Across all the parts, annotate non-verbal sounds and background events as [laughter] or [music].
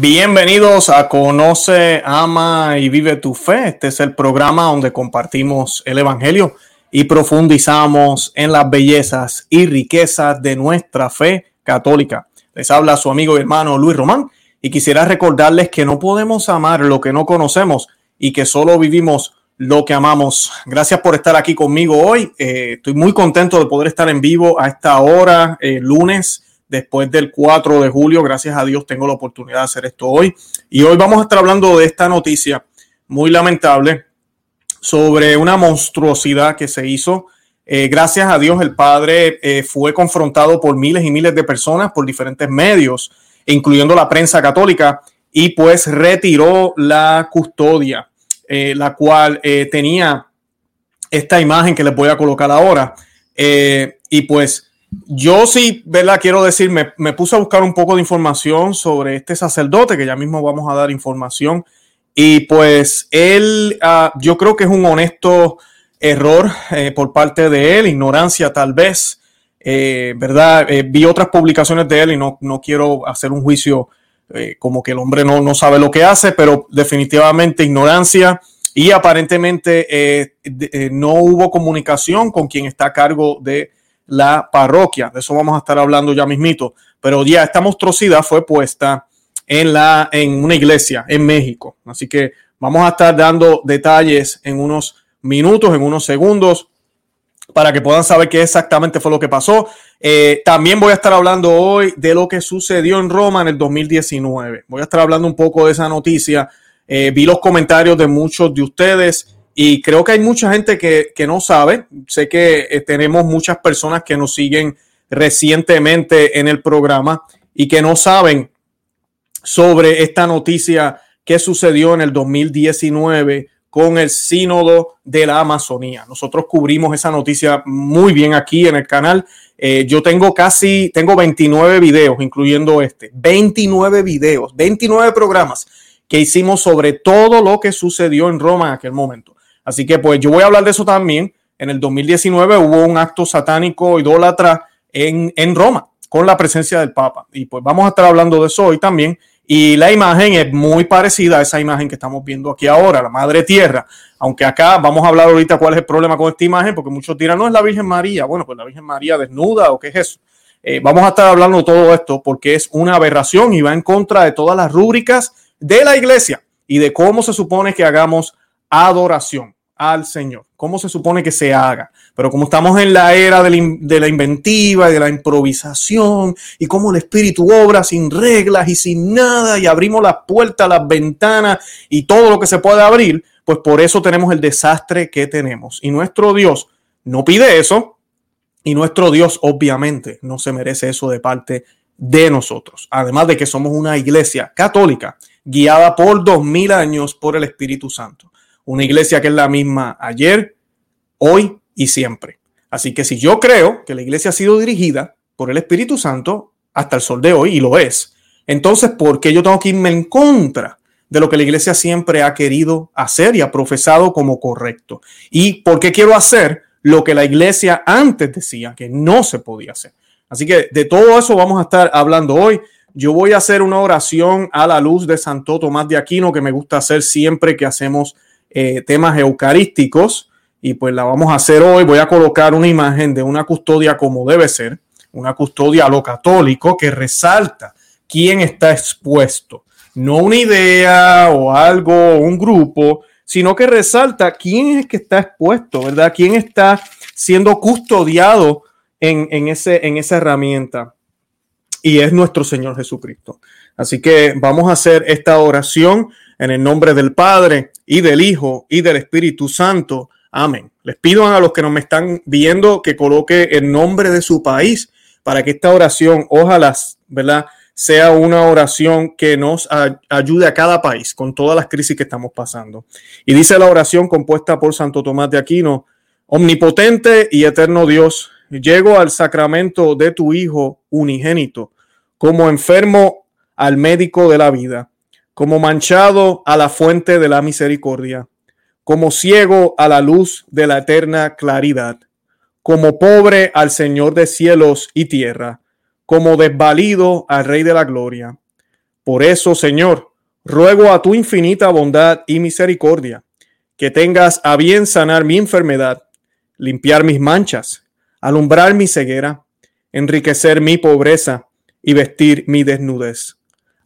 Bienvenidos a Conoce, Ama y Vive tu Fe. Este es el programa donde compartimos el Evangelio y profundizamos en las bellezas y riquezas de nuestra fe católica. Les habla su amigo y hermano Luis Román y quisiera recordarles que no podemos amar lo que no conocemos y que solo vivimos lo que amamos. Gracias por estar aquí conmigo hoy. Eh, estoy muy contento de poder estar en vivo a esta hora, eh, lunes después del 4 de julio. Gracias a Dios tengo la oportunidad de hacer esto hoy. Y hoy vamos a estar hablando de esta noticia muy lamentable sobre una monstruosidad que se hizo. Eh, gracias a Dios el padre eh, fue confrontado por miles y miles de personas, por diferentes medios, incluyendo la prensa católica, y pues retiró la custodia, eh, la cual tenía esta imagen que les voy a colocar ahora. y pues yo sí, ¿verdad? Quiero decir, me, puse a buscar un poco de información sobre este sacerdote, que ya mismo vamos a dar información. Y pues él, ah, yo creo que es un honesto error eh, por parte de él, ignorancia tal vez, eh, ¿verdad? Eh, vi otras publicaciones de él y no, no quiero hacer un juicio como que el hombre no, no sabe lo que hace, pero definitivamente ignorancia y aparentemente no hubo comunicación con quien está a cargo de la parroquia. De eso vamos a estar hablando ya mismito. Pero ya esta monstruosidad fue puesta en, la, en una iglesia en México. Así que vamos a estar dando detalles en unos minutos, en unos segundos, para que puedan saber qué exactamente fue lo que pasó. Eh, también voy a estar hablando hoy de lo que sucedió en Roma en el 2019. Voy a estar hablando un poco de esa noticia. Eh, vi los comentarios de muchos de ustedes y creo que hay mucha gente que, no sabe. Sé que eh, tenemos muchas personas que nos siguen recientemente en el programa y que no saben sobre esta noticia que sucedió en el 2019 con el sínodo de la Amazonía. Nosotros cubrimos esa noticia muy bien aquí en el canal. Eh, yo tengo casi, tengo 29 videos, incluyendo este, 29 videos, 29 programas que hicimos sobre todo lo que sucedió en Roma en aquel momento. Así que pues yo voy a hablar de eso también. En el 2019 hubo un acto satánico idólatra en, en Roma con la presencia del Papa. Y pues vamos a estar hablando de eso hoy también. Y la imagen es muy parecida a esa imagen que estamos viendo aquí ahora, la Madre Tierra. Aunque acá vamos a hablar ahorita cuál es el problema con esta imagen, porque muchos dirán, no es la Virgen María. Bueno, pues la Virgen María desnuda o qué es eso. Eh, vamos a estar hablando de todo esto porque es una aberración y va en contra de todas las rúbricas de la iglesia y de cómo se supone que hagamos adoración al Señor. ¿Cómo se supone que se haga? Pero como estamos en la era de la, inventiva y de la improvisación y como el Espíritu obra sin reglas y sin nada y abrimos las puertas, las ventanas y todo lo que se puede abrir, pues por eso tenemos el desastre que tenemos. Y nuestro Dios no pide eso y nuestro Dios obviamente no se merece eso de parte de nosotros. Además de que somos una iglesia católica guiada por dos mil años por el Espíritu Santo una iglesia que es la misma ayer, hoy y siempre. Así que si yo creo que la iglesia ha sido dirigida por el Espíritu Santo hasta el sol de hoy, y lo es, entonces, ¿por qué yo tengo que irme en contra de lo que la iglesia siempre ha querido hacer y ha profesado como correcto? ¿Y por qué quiero hacer lo que la iglesia antes decía que no se podía hacer? Así que de todo eso vamos a estar hablando hoy. Yo voy a hacer una oración a la luz de Santo Tomás de Aquino que me gusta hacer siempre que hacemos eh, temas eucarísticos y pues la vamos a hacer hoy. Voy a colocar una imagen de una custodia como debe ser, una custodia a lo católico que resalta quién está expuesto, no una idea o algo, un grupo, sino que resalta quién es que está expuesto, ¿verdad? ¿Quién está siendo custodiado en, en, ese, en esa herramienta? Y es nuestro Señor Jesucristo. Así que vamos a hacer esta oración en el nombre del Padre y del Hijo y del Espíritu Santo. Amén. Les pido a los que nos me están viendo que coloque el nombre de su país para que esta oración, ojalá, ¿verdad? Sea una oración que nos ayude a cada país con todas las crisis que estamos pasando. Y dice la oración compuesta por Santo Tomás de Aquino, Omnipotente y eterno Dios, llego al sacramento de tu Hijo unigénito, como enfermo al médico de la vida como manchado a la fuente de la misericordia, como ciego a la luz de la eterna claridad, como pobre al Señor de cielos y tierra, como desvalido al Rey de la gloria. Por eso, Señor, ruego a tu infinita bondad y misericordia que tengas a bien sanar mi enfermedad, limpiar mis manchas, alumbrar mi ceguera, enriquecer mi pobreza y vestir mi desnudez.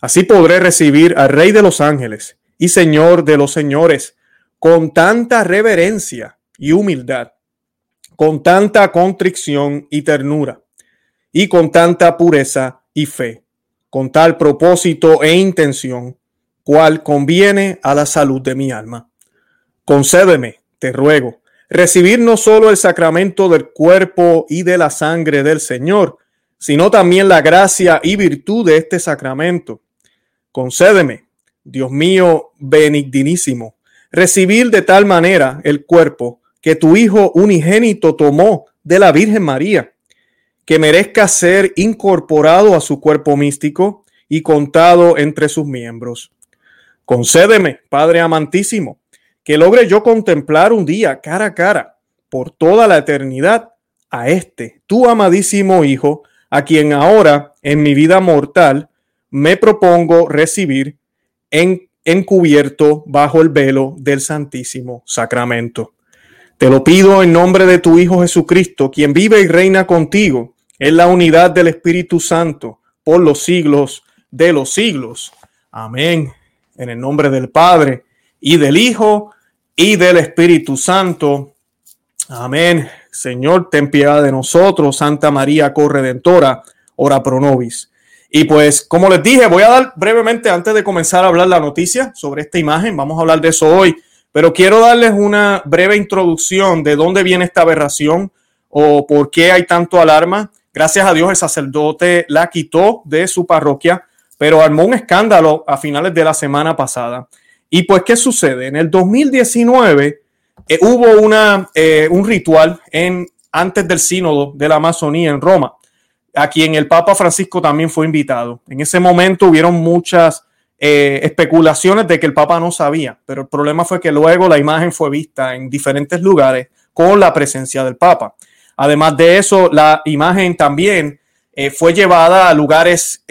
Así podré recibir al Rey de los ángeles y Señor de los señores con tanta reverencia y humildad, con tanta contrición y ternura, y con tanta pureza y fe, con tal propósito e intención, cual conviene a la salud de mi alma. Concédeme, te ruego, recibir no solo el sacramento del cuerpo y de la sangre del Señor, sino también la gracia y virtud de este sacramento. Concédeme, Dios mío benignísimo, recibir de tal manera el cuerpo que tu Hijo unigénito tomó de la Virgen María, que merezca ser incorporado a su cuerpo místico y contado entre sus miembros. Concédeme, Padre amantísimo, que logre yo contemplar un día cara a cara por toda la eternidad a este, tu amadísimo Hijo, a quien ahora en mi vida mortal me propongo recibir en, encubierto bajo el velo del Santísimo Sacramento. Te lo pido en nombre de tu Hijo Jesucristo, quien vive y reina contigo en la unidad del Espíritu Santo por los siglos de los siglos. Amén. En el nombre del Padre y del Hijo y del Espíritu Santo. Amén. Señor, ten piedad de nosotros. Santa María Corredentora, ora pro nobis. Y pues, como les dije, voy a dar brevemente, antes de comenzar a hablar la noticia sobre esta imagen, vamos a hablar de eso hoy, pero quiero darles una breve introducción de dónde viene esta aberración o por qué hay tanto alarma. Gracias a Dios el sacerdote la quitó de su parroquia, pero armó un escándalo a finales de la semana pasada. Y pues, ¿qué sucede? En el 2019 eh, hubo una, eh, un ritual en, antes del sínodo de la Amazonía en Roma, a quien el Papa Francisco también fue invitado. En ese momento hubieron muchas eh, especulaciones de que el Papa no sabía, pero el problema fue que luego la imagen fue vista en diferentes lugares con la presencia del Papa. Además de eso, la imagen también fue llevada a lugares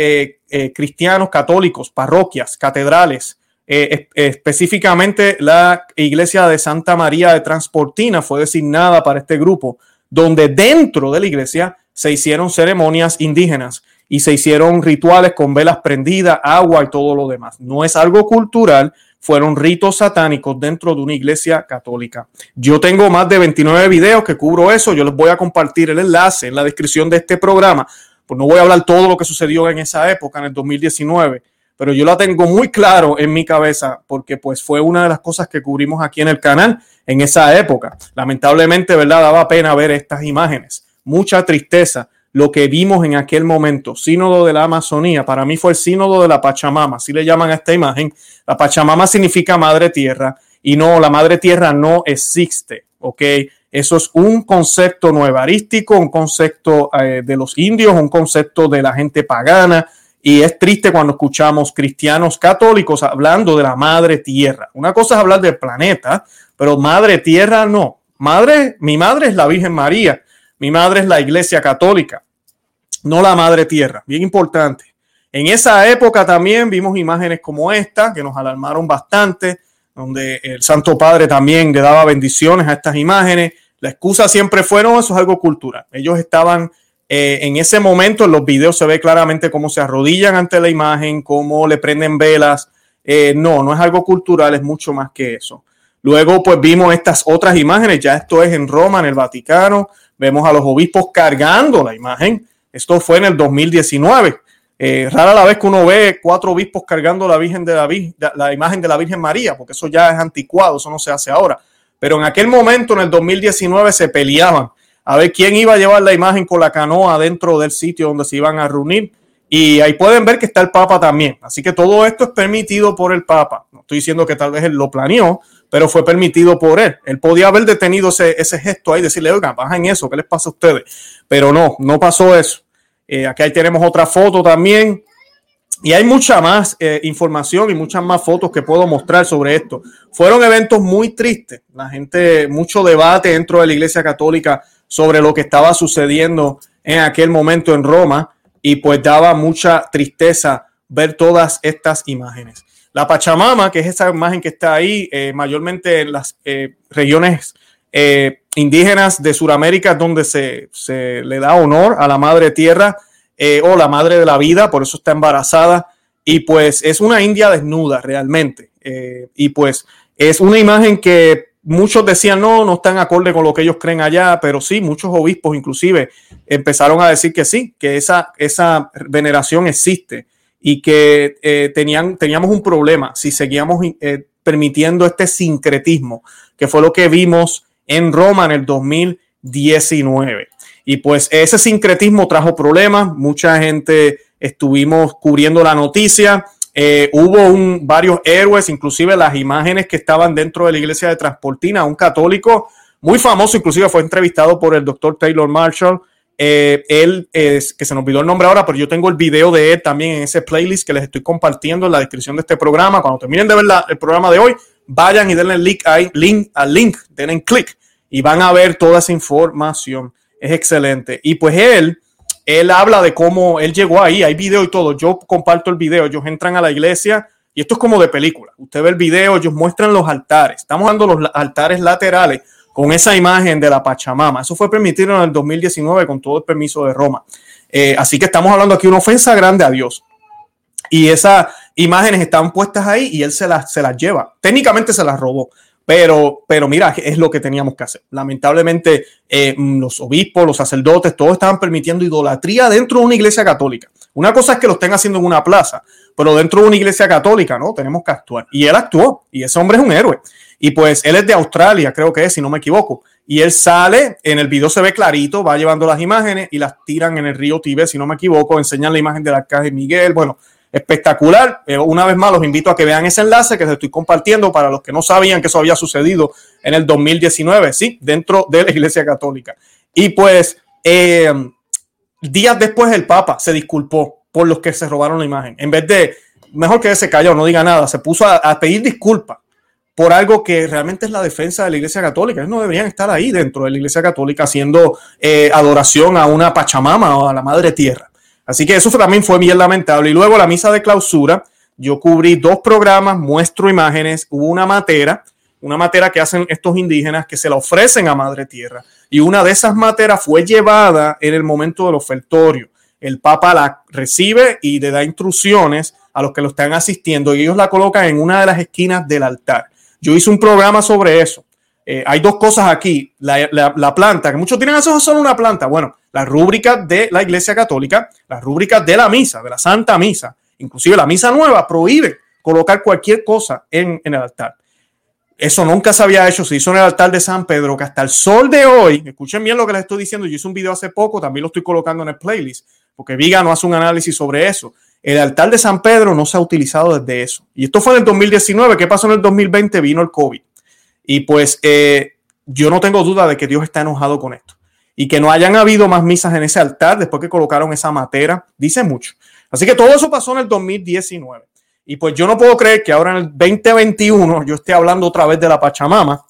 cristianos católicos, parroquias, catedrales, eh, específicamente la iglesia de Santa María de Transportina fue designada para este grupo, donde dentro de la iglesia se hicieron ceremonias indígenas y se hicieron rituales con velas prendidas, agua y todo lo demás. No es algo cultural, fueron ritos satánicos dentro de una iglesia católica. Yo tengo más de 29 videos que cubro eso, yo les voy a compartir el enlace en la descripción de este programa, pues no voy a hablar todo lo que sucedió en esa época, en el 2019 pero yo la tengo muy claro en mi cabeza porque pues fue una de las cosas que cubrimos aquí en el canal en esa época. Lamentablemente, ¿verdad? Daba pena ver estas imágenes. Mucha tristeza lo que vimos en aquel momento. Sínodo de la Amazonía, para mí fue el sínodo de la Pachamama, así le llaman a esta imagen. La Pachamama significa madre tierra y no, la madre tierra no existe, ¿ok? Eso es un concepto nuevarístico, un concepto eh, de los indios, un concepto de la gente pagana, y es triste cuando escuchamos cristianos católicos hablando de la madre tierra. Una cosa es hablar del planeta, pero madre tierra no. Madre, mi madre es la Virgen María, mi madre es la Iglesia Católica, no la madre tierra. Bien importante. En esa época también vimos imágenes como esta que nos alarmaron bastante, donde el Santo Padre también le daba bendiciones a estas imágenes. La excusa siempre fueron, eso es algo cultural. Ellos estaban eh, en ese momento en los videos se ve claramente cómo se arrodillan ante la imagen, cómo le prenden velas. Eh, no, no es algo cultural, es mucho más que eso. Luego, pues vimos estas otras imágenes, ya esto es en Roma, en el Vaticano, vemos a los obispos cargando la imagen. Esto fue en el 2019. Eh, rara la vez que uno ve cuatro obispos cargando la, Virgen de la, la imagen de la Virgen María, porque eso ya es anticuado, eso no se hace ahora. Pero en aquel momento, en el 2019, se peleaban a ver quién iba a llevar la imagen con la canoa dentro del sitio donde se iban a reunir. Y ahí pueden ver que está el Papa también. Así que todo esto es permitido por el Papa. No estoy diciendo que tal vez él lo planeó, pero fue permitido por él. Él podía haber detenido ese, gesto ahí, decirle, oiga, bajen eso, ¿qué les pasa a ustedes? Pero no, no pasó eso. Eh, aquí tenemos otra foto también. Y hay mucha más eh, información y muchas más fotos que puedo mostrar sobre esto. Fueron eventos muy tristes. La gente, mucho debate dentro de la Iglesia Católica sobre lo que estaba sucediendo en aquel momento en Roma y pues daba mucha tristeza ver todas estas imágenes. La Pachamama, que es esa imagen que está ahí, eh, mayormente en las eh, regiones eh, indígenas de Sudamérica, donde se, se, le da honor a la madre tierra o la madre de la vida, por eso está embarazada. Y pues es una india desnuda realmente. y pues es una imagen que muchos decían no, no están acorde con lo que ellos creen allá, pero sí, muchos obispos inclusive empezaron a decir que sí, que esa, esa veneración existe y que eh, tenían, teníamos un problema si seguíamos eh, permitiendo este sincretismo, que fue lo que vimos en Roma en el 2019. Y pues ese sincretismo trajo problemas, mucha gente estuvimos cubriendo la noticia, eh, hubo un, varios héroes, inclusive las imágenes que estaban dentro de la iglesia de Transportina, un católico muy famoso, inclusive fue entrevistado por el doctor Taylor Marshall, eh, él, es, que se nos olvidó el nombre ahora, pero yo tengo el video de él también en ese playlist que les estoy compartiendo en la descripción de este programa. Cuando terminen de ver el programa de hoy, vayan y denle link, ahí, link al link, denle clic y van a ver toda esa información. Es excelente. Y pues él, él habla de cómo él llegó ahí, hay video y todo. Yo comparto el video, ellos entran a la iglesia y esto es como de película. Usted ve el video, ellos muestran los altares. Estamos dando los altares laterales con esa imagen de la Pachamama. Eso fue permitido en el 2019 con todo el permiso de Roma. Eh, así que estamos hablando aquí de una ofensa grande a Dios. Y esas imágenes están puestas ahí y él se las, se las lleva. Técnicamente se las robó. Pero, pero mira, es lo que teníamos que hacer. Lamentablemente, eh, los obispos, los sacerdotes, todos estaban permitiendo idolatría dentro de una iglesia católica. Una cosa es que lo estén haciendo en una plaza, pero dentro de una iglesia católica, ¿no? Tenemos que actuar. Y él actuó, y ese hombre es un héroe. Y pues él es de Australia, creo que es, si no me equivoco. Y él sale, en el video se ve clarito, va llevando las imágenes y las tiran en el río Tíbet, si no me equivoco, enseñan la imagen de la caja Miguel. Bueno, espectacular. Eh, una vez más, los invito a que vean ese enlace que les estoy compartiendo para los que no sabían que eso había sucedido en el 2019, sí, dentro de la Iglesia Católica. Y pues, eh, días después, el Papa se disculpó por los que se robaron la imagen. En vez de, mejor que se calló, no diga nada, se puso a pedir disculpas por algo que realmente es la defensa de la Iglesia Católica. Ellos no deberían estar ahí dentro de la Iglesia Católica haciendo eh, adoración a una Pachamama o a la Madre Tierra. Así que eso también fue bien lamentable. Y luego la misa de clausura, yo cubrí dos programas, muestro imágenes, hubo una matera, una matera que hacen estos indígenas que se la ofrecen a Madre Tierra. Y una de esas materas fue llevada en el momento del ofertorio. El Papa la recibe y le da instrucciones a los que lo están asistiendo y ellos la colocan en una de las esquinas del altar. Yo hice un programa sobre eso. Eh, hay dos cosas aquí. La, planta, que muchos tienen eso es solo una planta. Bueno, las rúbricas de la Iglesia Católica, las rúbricas de la misa, de la Santa Misa, inclusive la misa nueva prohíbe colocar cualquier cosa en, en el altar. Eso nunca se había hecho, se hizo en el altar de San Pedro, que hasta el sol de hoy, escuchen bien lo que les estoy diciendo, yo hice un video hace poco, también lo estoy colocando en el playlist, porque Viga no hace un análisis sobre eso. El altar de San Pedro no se ha utilizado desde eso. Y esto fue en el 2019. ¿Qué pasó en el 2020? Vino el COVID. Y pues eh, yo no tengo duda de que Dios está enojado con esto. Y que no hayan habido más misas en ese altar después que colocaron esa matera, dice mucho. Así que todo eso pasó en el 2019. Y pues yo no puedo creer que ahora en el 2021 yo esté hablando otra vez de la Pachamama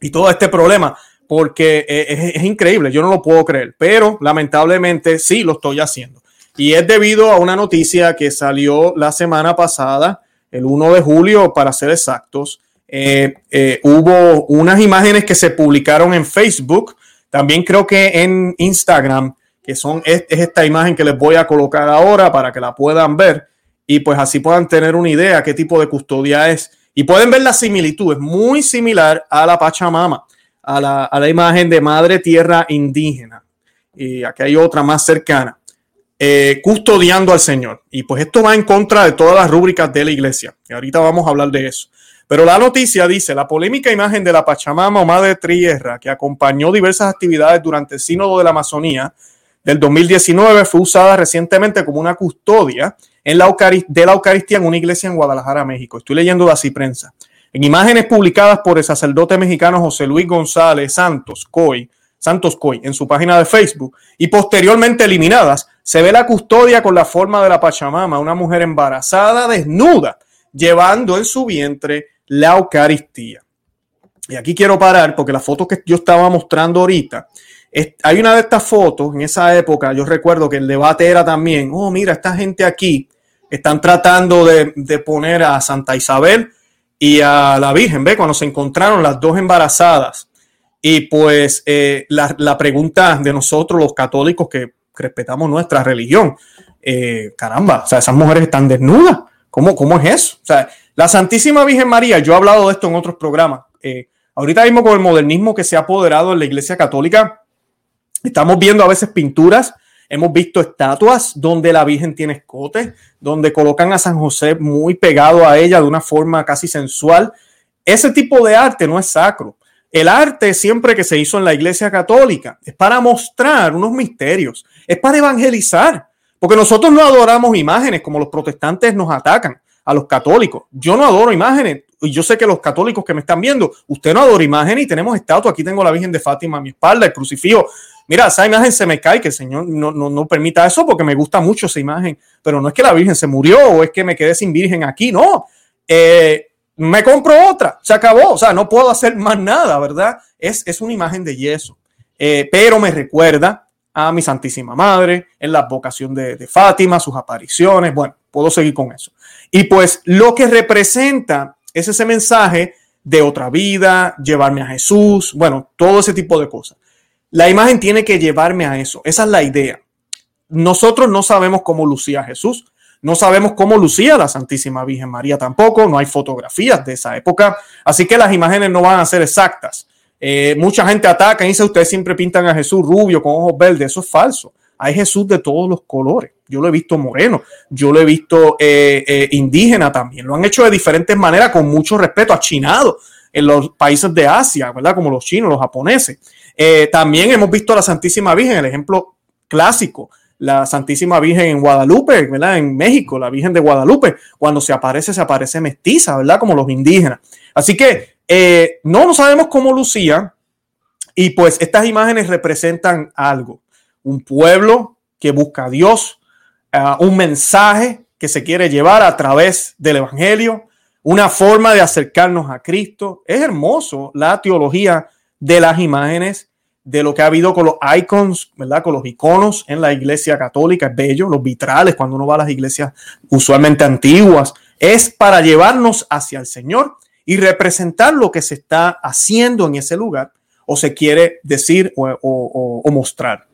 y todo este problema, porque eh, es, es increíble, yo no lo puedo creer, pero lamentablemente sí lo estoy haciendo. Y es debido a una noticia que salió la semana pasada, el 1 de julio, para ser exactos. Eh, eh, hubo unas imágenes que se publicaron en Facebook, también creo que en Instagram, que son es, esta imagen que les voy a colocar ahora para que la puedan ver y pues así puedan tener una idea qué tipo de custodia es. Y pueden ver la similitud, es muy similar a la Pachamama, a la, a la imagen de Madre Tierra Indígena. Y aquí hay otra más cercana. Eh, custodiando al Señor. Y pues esto va en contra de todas las rúbricas de la iglesia. Y ahorita vamos a hablar de eso. Pero la noticia dice, la polémica imagen de la Pachamama o Madre Tierra, que acompañó diversas actividades durante el Sínodo de la Amazonía del 2019, fue usada recientemente como una custodia en la de la Eucaristía en una iglesia en Guadalajara, México. Estoy leyendo de así prensa. En imágenes publicadas por el sacerdote mexicano José Luis González Santos Coy, Santos Coy, en su página de Facebook, y posteriormente eliminadas, se ve la custodia con la forma de la Pachamama, una mujer embarazada, desnuda, llevando en su vientre la Eucaristía. Y aquí quiero parar porque la foto que yo estaba mostrando ahorita, hay una de estas fotos en esa época, yo recuerdo que el debate era también, oh, mira, esta gente aquí están tratando de, poner a Santa Isabel y a la Virgen, ¿ve? Cuando se encontraron las dos embarazadas. Y pues eh, la, pregunta de nosotros los católicos que respetamos nuestra religión, eh, caramba, o sea, esas mujeres están desnudas. ¿Cómo, ¿Cómo es eso? O sea, la Santísima Virgen María, yo he hablado de esto en otros programas. Eh, ahorita mismo con el modernismo que se ha apoderado en la Iglesia Católica, estamos viendo a veces pinturas Hemos visto estatuas donde la Virgen tiene escote, donde colocan a San José muy pegado a ella de una forma casi sensual. Ese tipo de arte no es sacro. El arte siempre que se hizo en la Iglesia Católica es para mostrar unos misterios, es para evangelizar, porque nosotros no adoramos imágenes como los protestantes nos atacan a los católicos. Yo no adoro imágenes y yo sé que los católicos que me están viendo, usted no adora imágenes y tenemos estatuas. Aquí tengo la Virgen de Fátima a mi espalda, el crucifijo mira, esa imagen se me cae, que el Señor no, no, permita eso porque me gusta mucho esa imagen, pero no es que la Virgen se murió o es que me quedé sin Virgen aquí, no. Eh, me compro otra, se acabó, o sea, no puedo hacer más nada, ¿verdad? Es, es una imagen de yeso, eh, pero me recuerda a mi Santísima Madre, en la vocación de, de Fátima, sus apariciones, bueno, puedo seguir con eso. Y pues lo que representa es ese mensaje de otra vida, llevarme a Jesús, bueno, todo ese tipo de cosas. La imagen tiene que llevarme a eso. Esa es la idea. Nosotros no sabemos cómo lucía Jesús. No sabemos cómo lucía la Santísima Virgen María tampoco. No hay fotografías de esa época. Así que las imágenes no van a ser exactas. Eh, mucha gente ataca y dice, ustedes siempre pintan a Jesús rubio con ojos verdes. Eso es falso. Hay Jesús de todos los colores. Yo lo he visto moreno, yo lo he visto eh, eh, indígena también. Lo han hecho de diferentes maneras, con mucho respeto, achinado en los países de Asia, ¿verdad? Como los chinos, los japoneses. También hemos visto a la Santísima Virgen, el ejemplo clásico, la Santísima Virgen en Guadalupe, ¿verdad? En México, la Virgen de Guadalupe, cuando se aparece, se aparece mestiza, ¿verdad? Como los indígenas. Así que eh, no, no sabemos cómo lucía y pues estas imágenes representan algo, un pueblo que busca a Dios, eh, un mensaje que se quiere llevar a través del Evangelio, una forma de acercarnos a Cristo. Es hermoso la teología de las imágenes, de lo que ha habido con los icons, ¿verdad? Con los iconos en la iglesia católica, es bello, los vitrales, cuando uno va a las iglesias usualmente antiguas, es para llevarnos hacia el Señor y representar lo que se está haciendo en ese lugar o se quiere decir o, mostrar.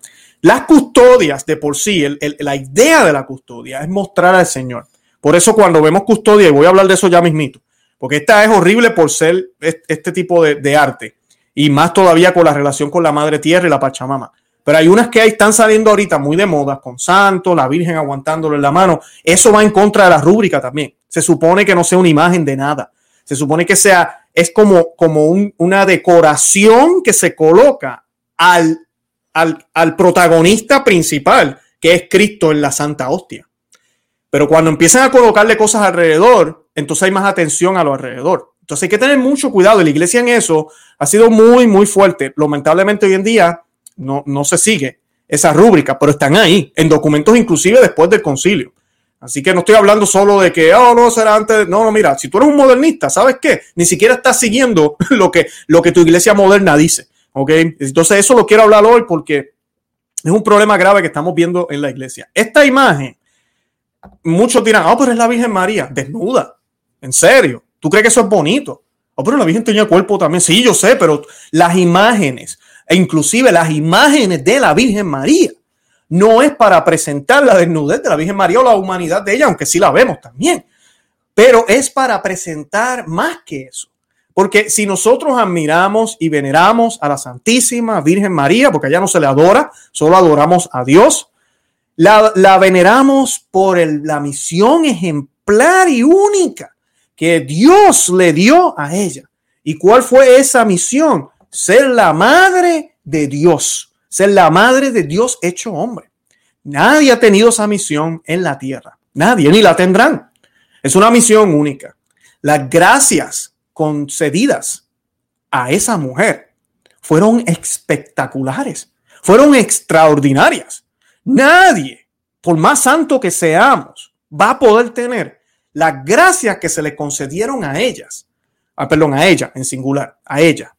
Las custodias de por sí, la idea de la custodia es mostrar al Señor. Por eso cuando vemos custodia, y voy a hablar de eso ya mismito, porque esta es horrible por ser este tipo de arte, y más todavía con la relación con la Madre Tierra y la Pachamama. Pero hay unas que están saliendo ahorita muy de moda, con santo, la Virgen aguantándolo en la mano. Eso va en contra de la rúbrica también. Se supone que no sea una imagen de nada. Se supone que sea, es como, como una decoración que se coloca al, al, al protagonista principal, que es Cristo en la Santa Hostia. Pero cuando empiezan a colocarle cosas alrededor, entonces hay más atención a lo alrededor. Entonces hay que tener mucho cuidado. La iglesia en eso ha sido muy, muy fuerte. Lamentablemente hoy en día no, no se sigue esa rúbrica, pero están ahí, en documentos inclusive después del concilio. Así que no estoy hablando solo de que, oh, no, será antes. No, no, mira, si tú eres un modernista, ¿sabes qué? Ni siquiera estás siguiendo [laughs] lo que, lo que tu iglesia moderna dice. ¿Ok? Entonces, eso lo quiero hablar hoy porque es un problema grave que estamos viendo en la iglesia. Esta imagen, muchos dirán, oh, pero es la Virgen María, desnuda. En serio. ¿Tú crees que eso es bonito? Oh, pero la Virgen tenía cuerpo también. Sí, yo sé, pero las imágenes, e inclusive las imágenes de la Virgen María, no es para presentar la desnudez de la Virgen María o la humanidad de ella, aunque sí la vemos también. Pero es para presentar más que eso. Porque si nosotros admiramos y veneramos a la Santísima Virgen María, porque allá no se le adora, solo adoramos a Dios, la, la veneramos por la misión ejemplar y única que Dios le dio a ella. ¿Y cuál fue esa misión? Ser la madre de Dios, ser la madre de Dios hecho hombre. Nadie ha tenido esa misión en la tierra. Nadie, ni la tendrán. Es una misión única. Las gracias concedidas a esa mujer fueron espectaculares, fueron extraordinarias. Nadie, por más santo que seamos, va a poder tener las gracias que se le concedieron a ellas, ah, perdón, a ella en singular, a ella.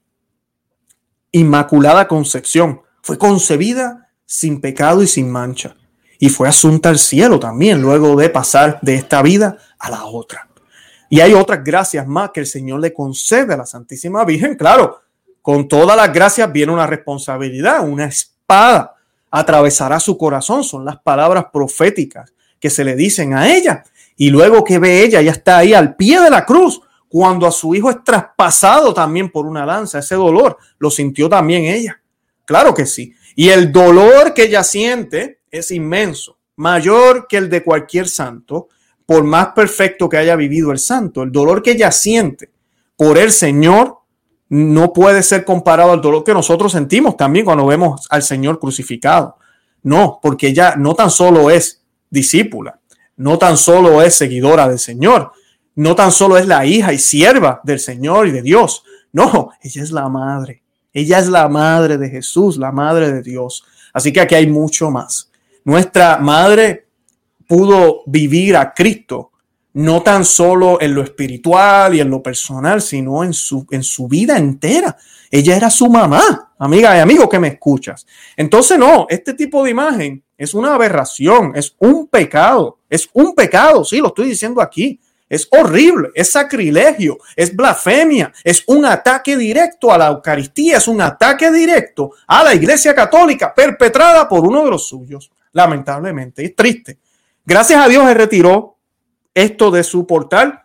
Inmaculada Concepción fue concebida sin pecado y sin mancha. y fue asunta al cielo también, luego de pasar de esta vida a la otra. Y hay otras gracias más que el Señor le concede a la Santísima Virgen. Claro, con todas las gracias viene una responsabilidad, una espada atravesará su corazón. Son las palabras proféticas que se le dicen a ella. Y luego que ve ella, ya está ahí al pie de la cruz, cuando a su hijo es traspasado también por una lanza. Ese dolor lo sintió también ella. Claro que sí. Y el dolor que ella siente es inmenso, mayor que el de cualquier santo, por más perfecto que haya vivido el santo. El dolor que ella siente por el Señor no puede ser comparado al dolor que nosotros sentimos también cuando vemos al Señor crucificado. No, porque ella no tan solo es discípula, no tan solo es seguidora del Señor, no tan solo es la hija y sierva del Señor y de Dios. No, ella es la madre. Ella es la madre de Jesús, la madre de Dios. Así que aquí hay mucho más. Nuestra madre pudo vivir a Cristo no tan solo en lo espiritual y en lo personal, sino en su, en su vida entera. Ella era su mamá, amiga y amigo que me escuchas. Entonces, no, este tipo de imagen es una aberración, es un pecado, es un pecado, sí, lo estoy diciendo aquí. Es horrible, es sacrilegio, es blasfemia, es un ataque directo a la Eucaristía, es un ataque directo a la Iglesia Católica perpetrada por uno de los suyos. Lamentablemente, es triste. Gracias a Dios se retiró esto de su portal.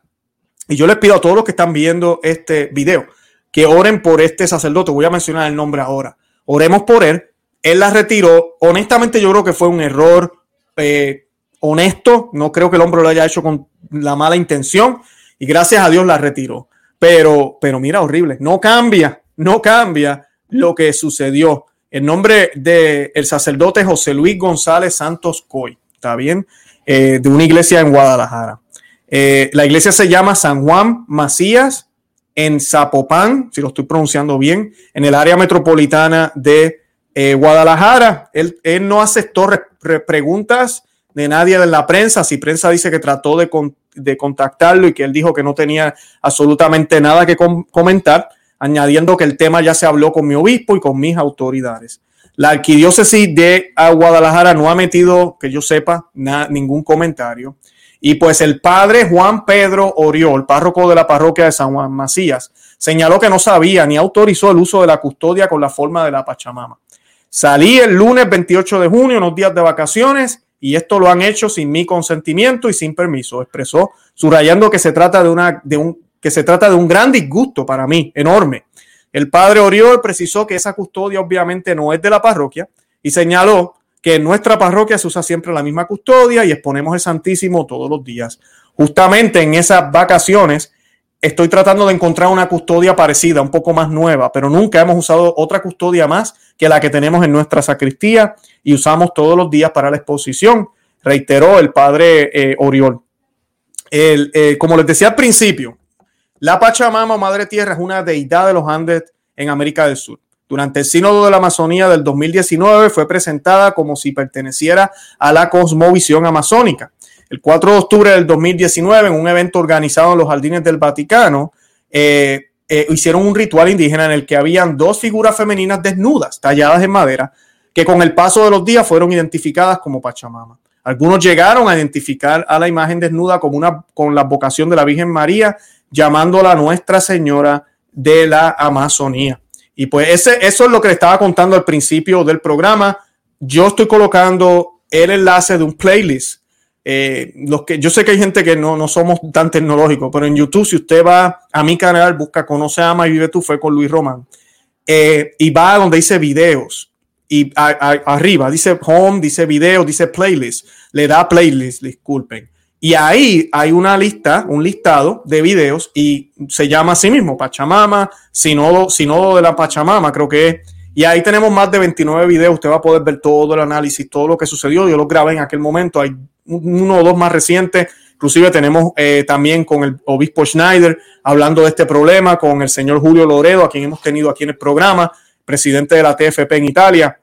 Y yo les pido a todos los que están viendo este video que oren por este sacerdote. Voy a mencionar el nombre ahora. Oremos por él. Él la retiró. Honestamente, yo creo que fue un error eh, honesto. No creo que el hombre lo haya hecho con la mala intención. Y gracias a Dios la retiró. Pero, pero mira, horrible. No cambia, no cambia lo que sucedió. El nombre del el sacerdote José Luis González Santos Coy. ¿Está bien? Eh, de una iglesia en Guadalajara. Eh, la iglesia se llama San Juan Macías en Zapopan, si lo estoy pronunciando bien, en el área metropolitana de eh, Guadalajara. Él, no aceptó preguntas de nadie de la prensa. Si prensa dice que trató de, de, contactarlo y que él dijo que no tenía absolutamente nada que comentar, añadiendo que el tema ya se habló con mi obispo y con mis autoridades. La arquidiócesis de Guadalajara no ha metido, que yo sepa, ningún comentario. Y pues el padre Juan Pedro Oriol, párroco de la parroquia de San Juan Macías, señaló que no sabía ni autorizó el uso de la custodia con la forma de la Pachamama. Salí el lunes 28 de junio, unos días de vacaciones, y esto lo han hecho sin mi consentimiento y sin permiso, expresó, subrayando que se trata de, una, de un, que se trata de un gran disgusto para mí, enorme, el padre Oriol precisó que esa custodia obviamente no es de la parroquia y señaló que en nuestra parroquia se usa siempre la misma custodia y exponemos el Santísimo todos los días. Justamente en esas vacaciones estoy tratando de encontrar una custodia parecida, un poco más nueva, pero nunca hemos usado otra custodia más que la que tenemos en nuestra sacristía y usamos todos los días para la exposición, reiteró el padre eh, Oriol. Eh, como les decía al principio, la Pachamama o Madre Tierra es una deidad de los Andes en América del Sur. Durante el Sínodo de la Amazonía del 2019 fue presentada como si perteneciera a la cosmovisión amazónica. El 4 de octubre del 2019, en un evento organizado en los Jardines del Vaticano, eh, eh, hicieron un ritual indígena en el que habían dos figuras femeninas desnudas, talladas en madera, que con el paso de los días fueron identificadas como Pachamama. Algunos llegaron a identificar a la imagen desnuda como una, con la vocación de la Virgen María llamándola Nuestra Señora de la Amazonía. Y pues ese, eso es lo que le estaba contando al principio del programa. Yo estoy colocando el enlace de un playlist. Eh, los que, yo sé que hay gente que no, no somos tan tecnológicos, pero en YouTube, si usted va a mi canal, busca Conoce, Ama y Vive tu Fe con Luis Román, eh, y va a donde dice videos, y arriba dice home, dice video, dice playlist, le da playlist, disculpen. Y ahí hay una lista, un listado de videos y se llama así mismo, Pachamama, Sinodo, Sinodo de la Pachamama, creo que es. Y ahí tenemos más de 29 videos, usted va a poder ver todo el análisis, todo lo que sucedió. Yo lo grabé en aquel momento, hay uno o dos más recientes. Inclusive tenemos eh, también con el obispo Schneider hablando de este problema, con el señor Julio Loredo, a quien hemos tenido aquí en el programa, presidente de la TFP en Italia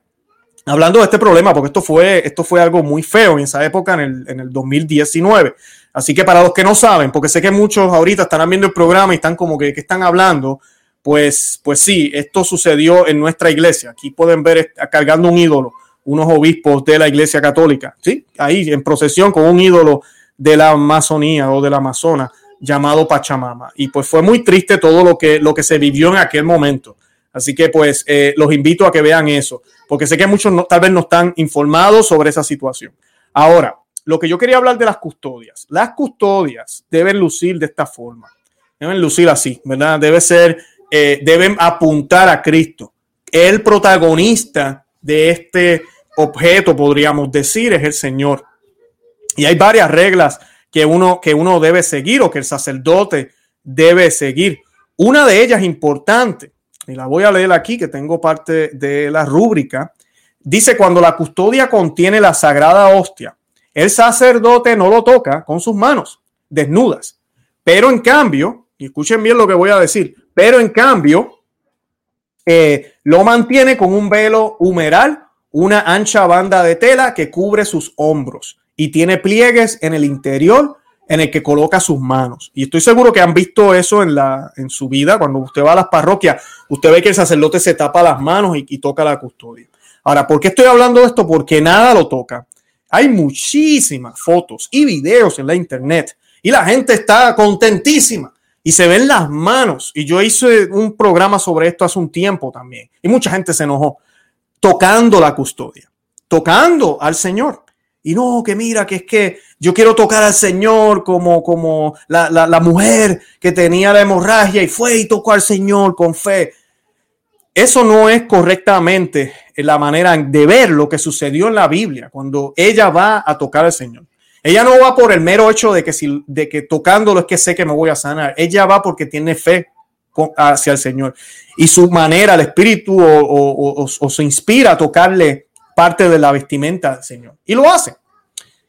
hablando de este problema, porque esto fue, esto fue algo muy feo en esa época, en el, en el 2019. Así que para los que no saben, porque sé que muchos ahorita están viendo el programa y están como que, que están hablando, pues, pues sí, esto sucedió en nuestra iglesia. Aquí pueden ver cargando un ídolo, unos obispos de la Iglesia Católica, ¿sí? Ahí en procesión con un ídolo de la Amazonía o de la Amazona llamado Pachamama. Y pues fue muy triste todo lo que, lo que se vivió en aquel momento. Así que pues eh, los invito a que vean eso, porque sé que muchos no, tal vez no están informados sobre esa situación. Ahora, lo que yo quería hablar de las custodias. Las custodias deben lucir de esta forma. Deben lucir así, ¿verdad? Debe ser, eh, deben apuntar a Cristo. El protagonista de este objeto, podríamos decir, es el Señor. Y hay varias reglas que uno, que uno debe seguir o que el sacerdote debe seguir. Una de ellas importante, y la voy a leer aquí, que tengo parte de la rúbrica, dice cuando la custodia contiene la sagrada hostia, el sacerdote no lo toca con sus manos desnudas, pero en cambio, y escuchen bien lo que voy a decir, pero en cambio, eh, lo mantiene con un velo humeral, una ancha banda de tela que cubre sus hombros y tiene pliegues en el interior en el que coloca sus manos. Y estoy seguro que han visto eso en, la, en su vida. Cuando usted va a las parroquias, usted ve que el sacerdote se tapa las manos y, y toca la custodia. Ahora, ¿por qué estoy hablando de esto? Porque nada lo toca. Hay muchísimas fotos y videos en la internet y la gente está contentísima y se ven las manos. Y yo hice un programa sobre esto hace un tiempo también y mucha gente se enojó tocando la custodia, tocando al Señor. Y no, que mira, que es que yo quiero tocar al Señor como, como la, la, la mujer que tenía la hemorragia y fue y tocó al Señor con fe. Eso no es correctamente la manera de ver lo que sucedió en la Biblia cuando ella va a tocar al Señor. Ella no va por el mero hecho de que, si, de que tocándolo es que sé que me voy a sanar. Ella va porque tiene fe hacia el Señor. Y su manera, el espíritu o, se inspira a tocarle parte de la vestimenta del Señor. Y lo hace.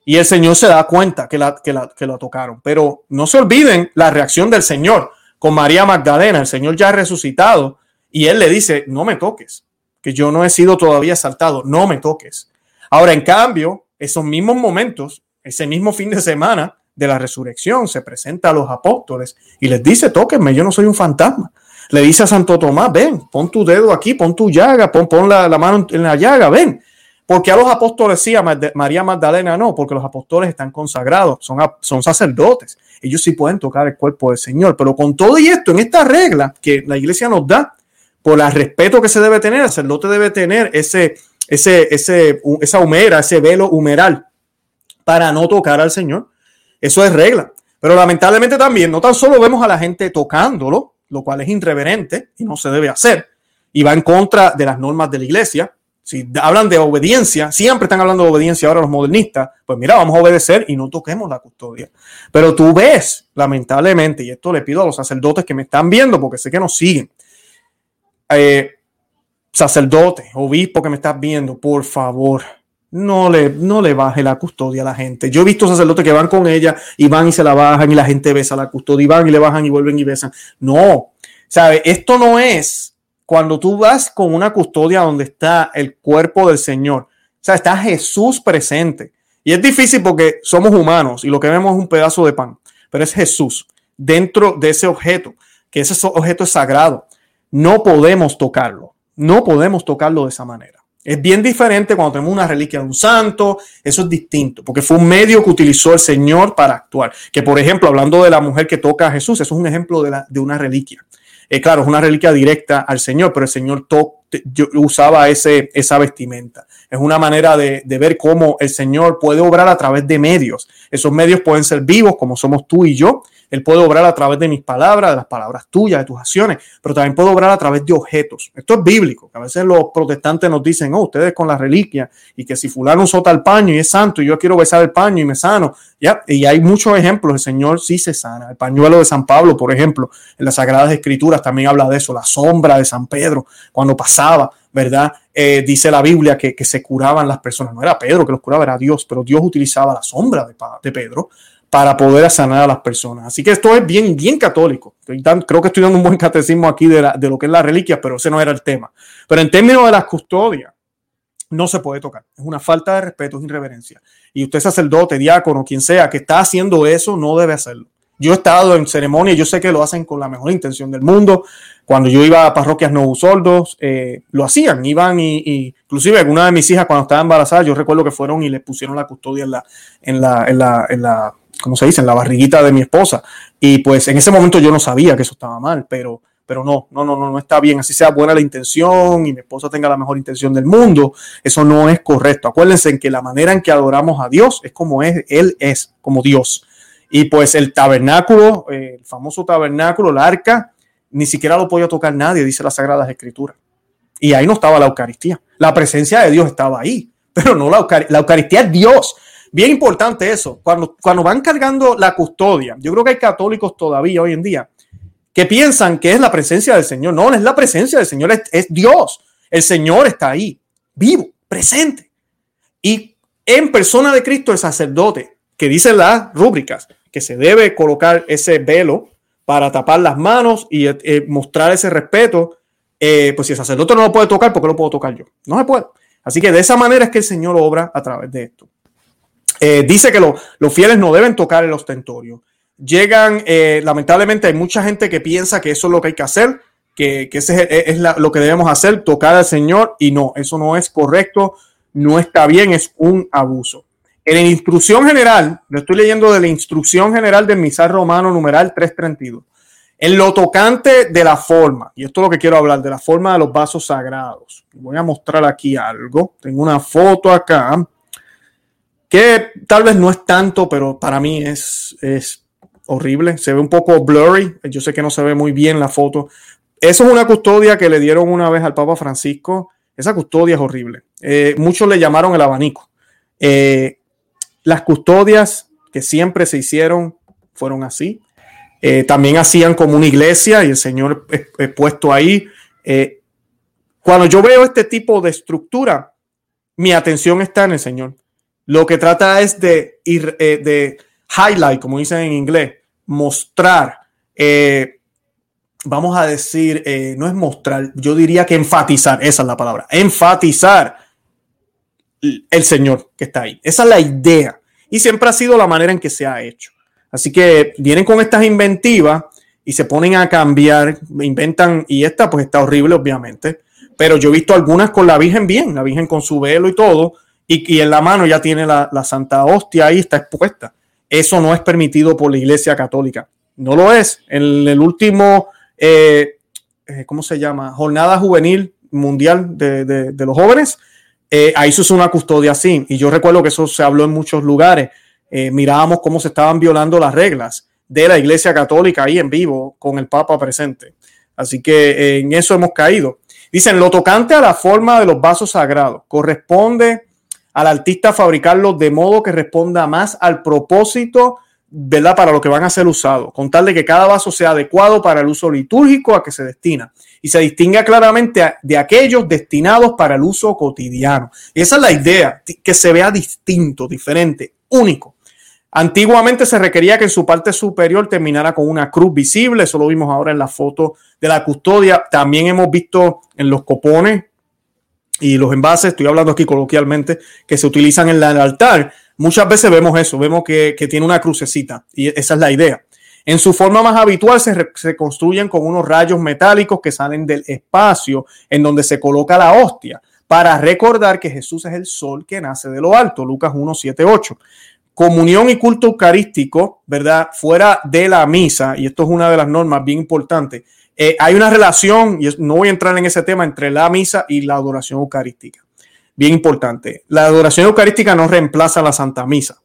Y el Señor se da cuenta que la, que la, que la tocaron. Pero no se olviden la reacción del Señor con María Magdalena. El Señor ya ha resucitado y él le dice, no me toques, que yo no he sido todavía saltado, no me toques. Ahora, en cambio, esos mismos momentos, ese mismo fin de semana de la resurrección, se presenta a los apóstoles y les dice, tóquenme, yo no soy un fantasma. Le dice a Santo Tomás, ven, pon tu dedo aquí, pon tu llaga, pon, pon la, la mano en la llaga, ven. Porque a los apóstoles sí, a María Magdalena no, porque los apóstoles están consagrados, son, son sacerdotes. Ellos sí pueden tocar el cuerpo del Señor. Pero con todo y esto, en esta regla que la iglesia nos da, por el respeto que se debe tener, el sacerdote debe tener ese, ese, ese, esa humera, ese velo humeral para no tocar al Señor. Eso es regla. Pero lamentablemente también, no tan solo vemos a la gente tocándolo, lo cual es irreverente y no se debe hacer, y va en contra de las normas de la iglesia. Si hablan de obediencia, siempre están hablando de obediencia ahora los modernistas, pues mira, vamos a obedecer y no toquemos la custodia. Pero tú ves, lamentablemente, y esto le pido a los sacerdotes que me están viendo, porque sé que nos siguen, eh, sacerdote, obispo que me estás viendo, por favor, no le, no le baje la custodia a la gente. Yo he visto sacerdotes que van con ella y van y se la bajan y la gente besa la custodia y van y le bajan y vuelven y besan. No, ¿sabe? Esto no es cuando tú vas con una custodia donde está el cuerpo del Señor. O sea, está Jesús presente. Y es difícil porque somos humanos y lo que vemos es un pedazo de pan, pero es Jesús dentro de ese objeto, que ese objeto es sagrado no podemos tocarlo. No podemos tocarlo de esa manera. Es bien diferente cuando tenemos una reliquia de un santo, eso es distinto, porque fue un medio que utilizó el Señor para actuar. Que por ejemplo, hablando de la mujer que toca a Jesús, eso es un ejemplo de, la, de una reliquia. Eh, claro, es una reliquia directa al Señor, pero el Señor usaba ese, esa vestimenta. Es una manera de, de, ver cómo el Señor puede obrar a través de medios. Esos medios pueden ser vivos, como somos tú y yo, él puede obrar a través de mis palabras, de las palabras tuyas, de tus acciones, pero también puede obrar a través de objetos. Esto es bíblico, a veces los protestantes nos dicen, oh, ustedes con la reliquia, y que si fulano sota el paño y es santo, y yo quiero besar el paño y me sano, ya, y hay muchos ejemplos, el Señor sí se sana. El pañuelo de San Pablo, por ejemplo, en las Sagradas Escrituras también habla de eso, la sombra de San Pedro, cuando pasaba, ¿verdad? Eh, dice la Biblia que, que, se curaban las personas. No era Pedro que los curaba, era Dios, pero Dios utilizaba la sombra de, de Pedro para poder sanar a las personas. Así que esto es bien, bien católico. creo que estoy dando un buen catecismo aquí de, de, lo que es la reliquia, pero ese no era el tema. Pero en términos de las custodias, no se puede tocar. Es una falta de respeto, es irreverencia. Y usted sacerdote, diácono, quien sea que está haciendo eso, no debe hacerlo. Yo he estado en ceremonia, yo sé que lo hacen con la mejor intención del mundo. Cuando yo iba a parroquias no soldos, eh, lo hacían, iban y, y, Inclusive alguna de mis hijas cuando estaba embarazada, yo recuerdo que fueron y le pusieron la custodia en la, en la, en la, en la, ¿cómo se dice? En la barriguita de mi esposa. Y pues en ese momento yo no sabía que eso estaba mal, pero, pero no, no, no, no, no está bien. Así sea buena la intención y mi esposa tenga la mejor intención del mundo, eso no es correcto. Acuérdense en que la manera en que adoramos a Dios es como es, Él es, como Dios. Y pues el tabernáculo, eh, el famoso tabernáculo, el arca, ni siquiera lo podía tocar nadie, dice las Sagradas Escrituras. Y ahí no estaba la Eucaristía. La presencia de Dios estaba ahí, pero no la Eucaristía. La Eucaristía es Dios. Bien importante eso. Cuando, cuando van cargando la custodia, yo creo que hay católicos todavía hoy en día que piensan que es la presencia del Señor. No, no es la presencia del Señor, es, es Dios. El Señor está ahí, vivo, presente. Y en persona de Cristo, el sacerdote, que dice las rúbricas, que se debe colocar ese velo para tapar las manos y eh, mostrar ese respeto eh, pues si el sacerdote no lo puede tocar, ¿por qué lo puedo tocar yo? No se puede. Así que de esa manera es que el Señor obra a través de esto. Eh, dice que los fieles no deben tocar el ostentorio. Llegan, eh, lamentablemente hay mucha gente que piensa que eso es lo que hay que hacer, que, que ese es, lo que debemos hacer, tocar al Señor, y no, eso no es correcto, no está bien, es un abuso. En la instrucción general, lo estoy leyendo de la instrucción general del misal romano numeral 332. En lo tocante de la forma, y esto es lo que quiero hablar, de la forma de los vasos sagrados. Voy a mostrar aquí algo. Tengo una foto acá que tal vez no es tanto, pero para mí es, es horrible. Se ve un poco blurry. Yo sé que no se ve muy bien la foto. Eso es una custodia que le dieron una vez al Papa Francisco. Esa custodia es horrible. Eh, muchos le llamaron el abanico. Eh, las custodias que siempre se hicieron fueron así. Eh, también hacían como una iglesia y el Señor he puesto ahí. Eh, cuando yo veo este tipo de estructura, mi atención está en el Señor. Lo que trata es de, ir, eh, de highlight, como dicen en inglés, mostrar, vamos a decir, no es mostrar, yo diría que enfatizar, esa es la palabra, enfatizar el Señor que está ahí. Esa es la idea. Y siempre ha sido la manera en que se ha hecho. Así que vienen con estas inventivas y se ponen a cambiar, inventan, y esta pues está horrible obviamente, pero yo he visto algunas con la Virgen bien, la Virgen con su velo y todo, y, en la mano ya tiene la, Santa Hostia ahí, está expuesta. Eso no es permitido por la Iglesia Católica. No lo es. En el último, eh, eh, ¿cómo se llama? Jornada Juvenil Mundial de, los Jóvenes, eh, ahí se hizo una custodia así. Y yo recuerdo que eso se habló en muchos lugares. Eh, mirábamos cómo se estaban violando las reglas de la Iglesia Católica ahí en vivo con el Papa presente. Así que eh, en eso hemos caído. Dicen, lo tocante a la forma de los vasos sagrados, corresponde al artista fabricarlos de modo que responda más al propósito, ¿verdad? Para lo que van a ser usados, con tal de que cada vaso sea adecuado para el uso litúrgico a que se destina y se distinga claramente de aquellos destinados para el uso cotidiano. Y esa es la idea, que se vea distinto, diferente, único. Antiguamente se requería que en su parte superior terminara con una cruz visible, eso lo vimos ahora en la foto de la custodia. También hemos visto en los copones y los envases, estoy hablando aquí coloquialmente, que se utilizan en el altar. Muchas veces vemos eso, vemos que, tiene una crucecita y esa es la idea. En su forma más habitual se, se, construyen con unos rayos metálicos que salen del espacio en donde se coloca la hostia para recordar que Jesús es el sol que nace de lo alto, Lucas 1, 7, 8 comunión y culto eucarístico, ¿verdad? Fuera de la misa, y esto es una de las normas bien importantes, eh, hay una relación, y no voy a entrar en ese tema, entre la misa y la adoración eucarística. Bien importante. La adoración eucarística no reemplaza la Santa Misa,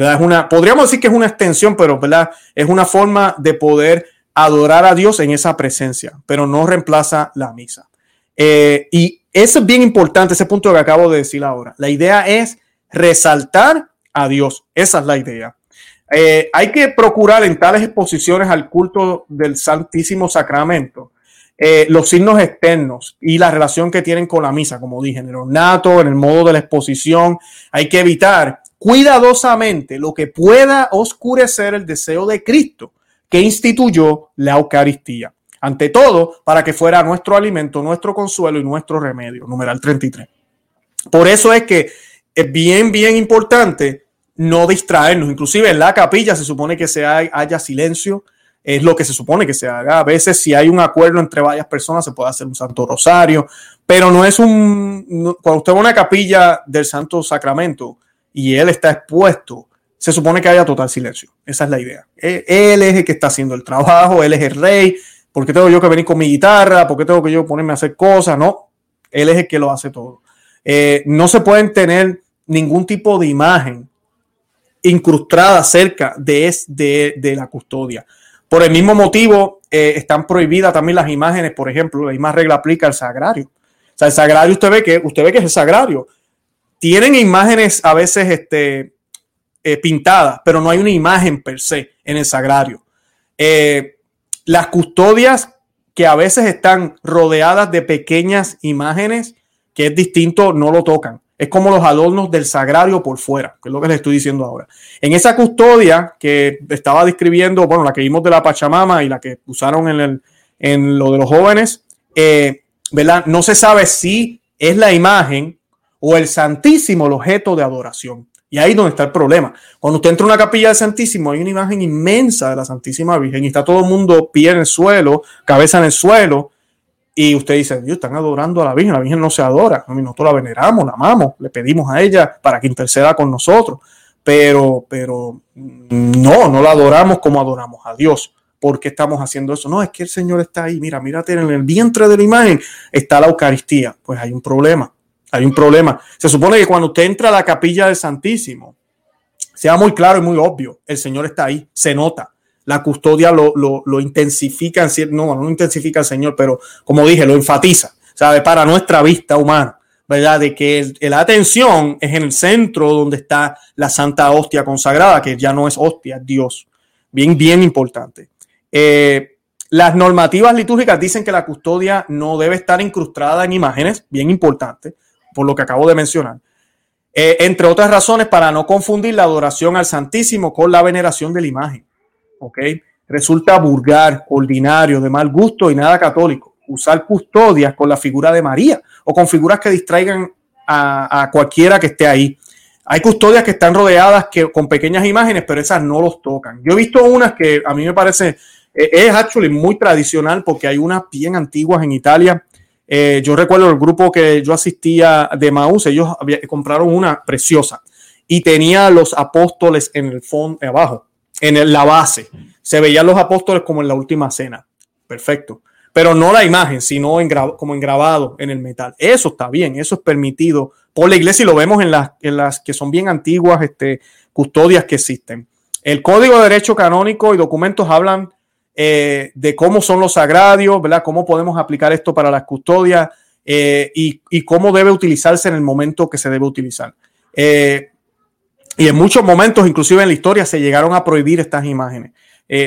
Es una, podríamos decir que es una extensión, pero, ¿verdad? Es una forma de poder adorar a Dios en esa presencia, pero no reemplaza la misa. Eh, y eso es bien importante, ese punto que acabo de decir ahora. La idea es resaltar a Dios. Esa es la idea. Eh, hay que procurar en tales exposiciones al culto del Santísimo Sacramento eh, los signos externos y la relación que tienen con la misa, como dije, en el ornato, en el modo de la exposición. Hay que evitar cuidadosamente lo que pueda oscurecer el deseo de Cristo que instituyó la Eucaristía. Ante todo, para que fuera nuestro alimento, nuestro consuelo y nuestro remedio. Numeral 33. Por eso es que es bien, bien importante no distraernos. Inclusive en la capilla se supone que se haya silencio. es lo que se supone que se haga. A veces si hay un acuerdo entre varias personas se puede hacer un Santo Rosario, pero no es un... Cuando usted va a una capilla del Santo Sacramento y él está expuesto, se supone que haya total silencio. Esa es la idea. E, él es el que está haciendo el trabajo, él es el rey. ¿Por qué tengo yo que venir con mi guitarra? ¿Por qué tengo que yo ponerme a hacer cosas? No, él es el que lo hace todo. Eh, no se pueden tener ningún tipo de imagen incrustada cerca de, de, de la custodia. Por el mismo motivo, eh, están prohibidas también las imágenes, por ejemplo, la misma regla aplica al sagrario. O sea, el sagrario, usted ve que, usted ve que es el sagrario. Tienen imágenes a veces este, eh, pintadas, pero no hay una imagen per se en el sagrario. Eh, las custodias que a veces están rodeadas de pequeñas imágenes, que es distinto, no lo tocan es como los adornos del sagrario por fuera, que es lo que les estoy diciendo ahora. En esa custodia que estaba describiendo, bueno, la que vimos de la Pachamama y la que usaron en, el, en lo de los jóvenes, eh, ¿verdad? No se sabe si es la imagen o el Santísimo el objeto de adoración. Y ahí es donde está el problema. Cuando usted entra a una capilla del Santísimo, hay una imagen inmensa de la Santísima Virgen y está todo el mundo pie en el suelo, cabeza en el suelo, y usted dice, Dios, están adorando a la Virgen, la Virgen no se adora, nosotros la veneramos, la amamos, le pedimos a ella para que interceda con nosotros, pero, pero no, no la adoramos como adoramos a Dios. ¿Por qué estamos haciendo eso? No, es que el Señor está ahí, mira, mírate en el vientre de la imagen, está la Eucaristía. Pues hay un problema, hay un problema. Se supone que cuando usted entra a la capilla del Santísimo, sea muy claro y muy obvio, el Señor está ahí, se nota la custodia lo, lo, lo intensifica, no, no intensifica el Señor, pero como dije, lo enfatiza, ¿sabe? Para nuestra vista humana, ¿verdad? De que la atención es en el centro donde está la Santa Hostia consagrada, que ya no es hostia, es Dios. Bien, bien importante. Eh, las normativas litúrgicas dicen que la custodia no debe estar incrustada en imágenes, bien importante, por lo que acabo de mencionar. Eh, entre otras razones, para no confundir la adoración al Santísimo con la veneración de la imagen. ¿ok? Resulta vulgar, ordinario, de mal gusto y nada católico. Usar custodias con la figura de María o con figuras que distraigan a, cualquiera que esté ahí. Hay custodias que están rodeadas que, con pequeñas imágenes, pero esas no los tocan. Yo he visto unas que a mí me parece, eh, es actually muy tradicional porque hay unas bien antiguas en Italia. Eh, yo recuerdo el grupo que yo asistía de Maús, ellos compraron una preciosa y tenía los apóstoles en el fondo, abajo en la base. Se veían los apóstoles como en la última cena. Perfecto. Pero no la imagen, sino en como en grabado en el metal. Eso está bien, eso es permitido por la iglesia y lo vemos en las, en las que son bien antiguas este, custodias que existen. El Código de Derecho Canónico y documentos hablan eh, de cómo son los sagradios, ¿verdad? Cómo podemos aplicar esto para las custodias eh, y, y, cómo debe utilizarse en el momento que se debe utilizar. Eh, y en muchos momentos, inclusive en la historia, se llegaron a prohibir estas imágenes,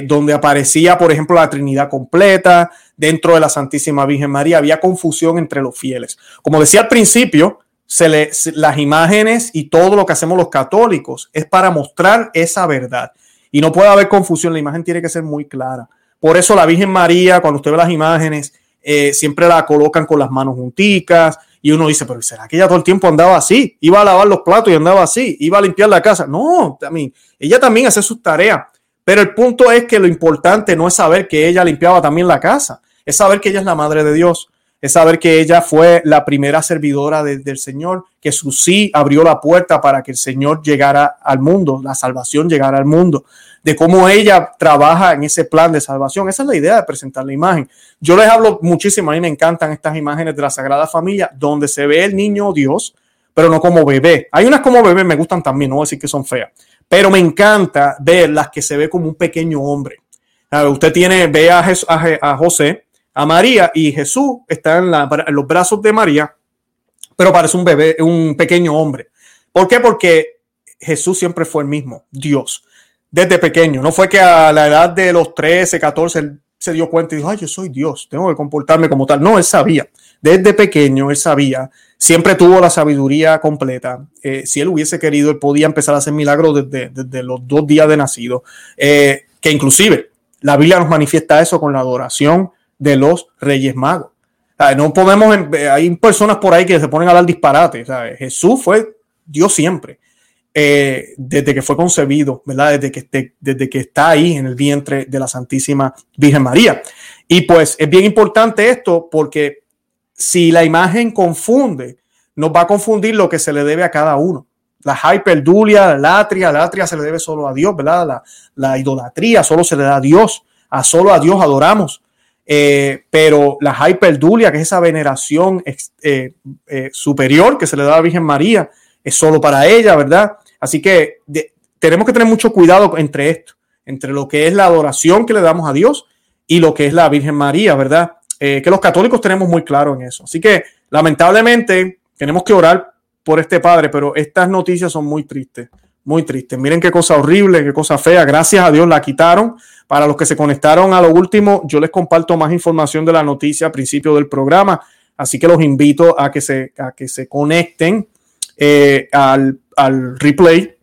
donde aparecía, por ejemplo, la Trinidad completa, dentro de la Santísima Virgen María, había confusión entre los fieles. Como decía al principio, se le, las imágenes y todo lo que hacemos los católicos es para mostrar esa verdad. Y no puede haber confusión, la imagen tiene que ser muy clara. Por eso la Virgen María, cuando usted ve las imágenes, eh, siempre la colocan con las manos junticas, y uno dice, pero ¿será que ella todo el tiempo andaba así? Iba a lavar los platos y andaba así, iba a limpiar la casa. No, también, ella también hace sus tareas. Pero el punto es que lo importante no es saber que ella limpiaba también la casa, es saber que ella es la madre de Dios, es saber que ella fue la primera servidora del Señor, que su sí abrió la puerta para que el Señor llegara al mundo, la salvación llegara al mundo de cómo ella trabaja en ese plan de salvación. Esa es la idea de presentar la imagen. Yo les hablo muchísimo, a mí me encantan estas imágenes de la Sagrada Familia, donde se ve el niño Dios, pero no como bebé. Hay unas como bebé, me gustan también, no voy a decir que son feas, pero me encanta ver las que se ve como un pequeño hombre. Usted tiene, ve a, a, José, a María y Jesús está en, los brazos de María, pero parece un bebé, un pequeño hombre. ¿Por qué? Porque Jesús siempre fue el mismo, Dios desde pequeño. No fue que a la edad de los 13, 14 él se dio cuenta y dijo, ay, yo soy Dios, tengo que comportarme como tal. No, él sabía. Desde pequeño él sabía, siempre tuvo la sabiduría completa. Eh, si él hubiese querido, él podía empezar a hacer milagros desde, los dos días de nacido. Eh, que inclusive la Biblia nos manifiesta eso con la adoración de los reyes magos. no podemos, hay personas por ahí que se ponen a dar disparate. Jesús fue Dios siempre. eh, desde que fue concebido, ¿verdad? Desde que, desde que está ahí en el vientre de la Santísima Virgen María. Y pues es bien importante esto porque si la imagen confunde, nos va a confundir lo que se le debe a cada uno. La hyperdulia, la latria, la latria se le debe solo a Dios, ¿verdad? La, la idolatría solo se le da a Dios, a solo a Dios adoramos. Eh, pero la hyperdulia, que es esa veneración eh, eh, superior que se le da a la Virgen María, es solo para ella, ¿verdad? Así que tenemos que tener mucho cuidado entre esto, entre lo que es la adoración que le damos a Dios y lo que es la Virgen María, ¿verdad? que los católicos tenemos muy claro en eso. Así que lamentablemente tenemos que orar por este padre, pero estas noticias son muy tristes, muy tristes. Miren qué cosa horrible, qué cosa fea. Gracias a Dios la quitaron. Para los que se conectaron a lo último, yo les comparto más información de la noticia a principio del programa, así que los invito a que se, a que se conecten eh, al, replay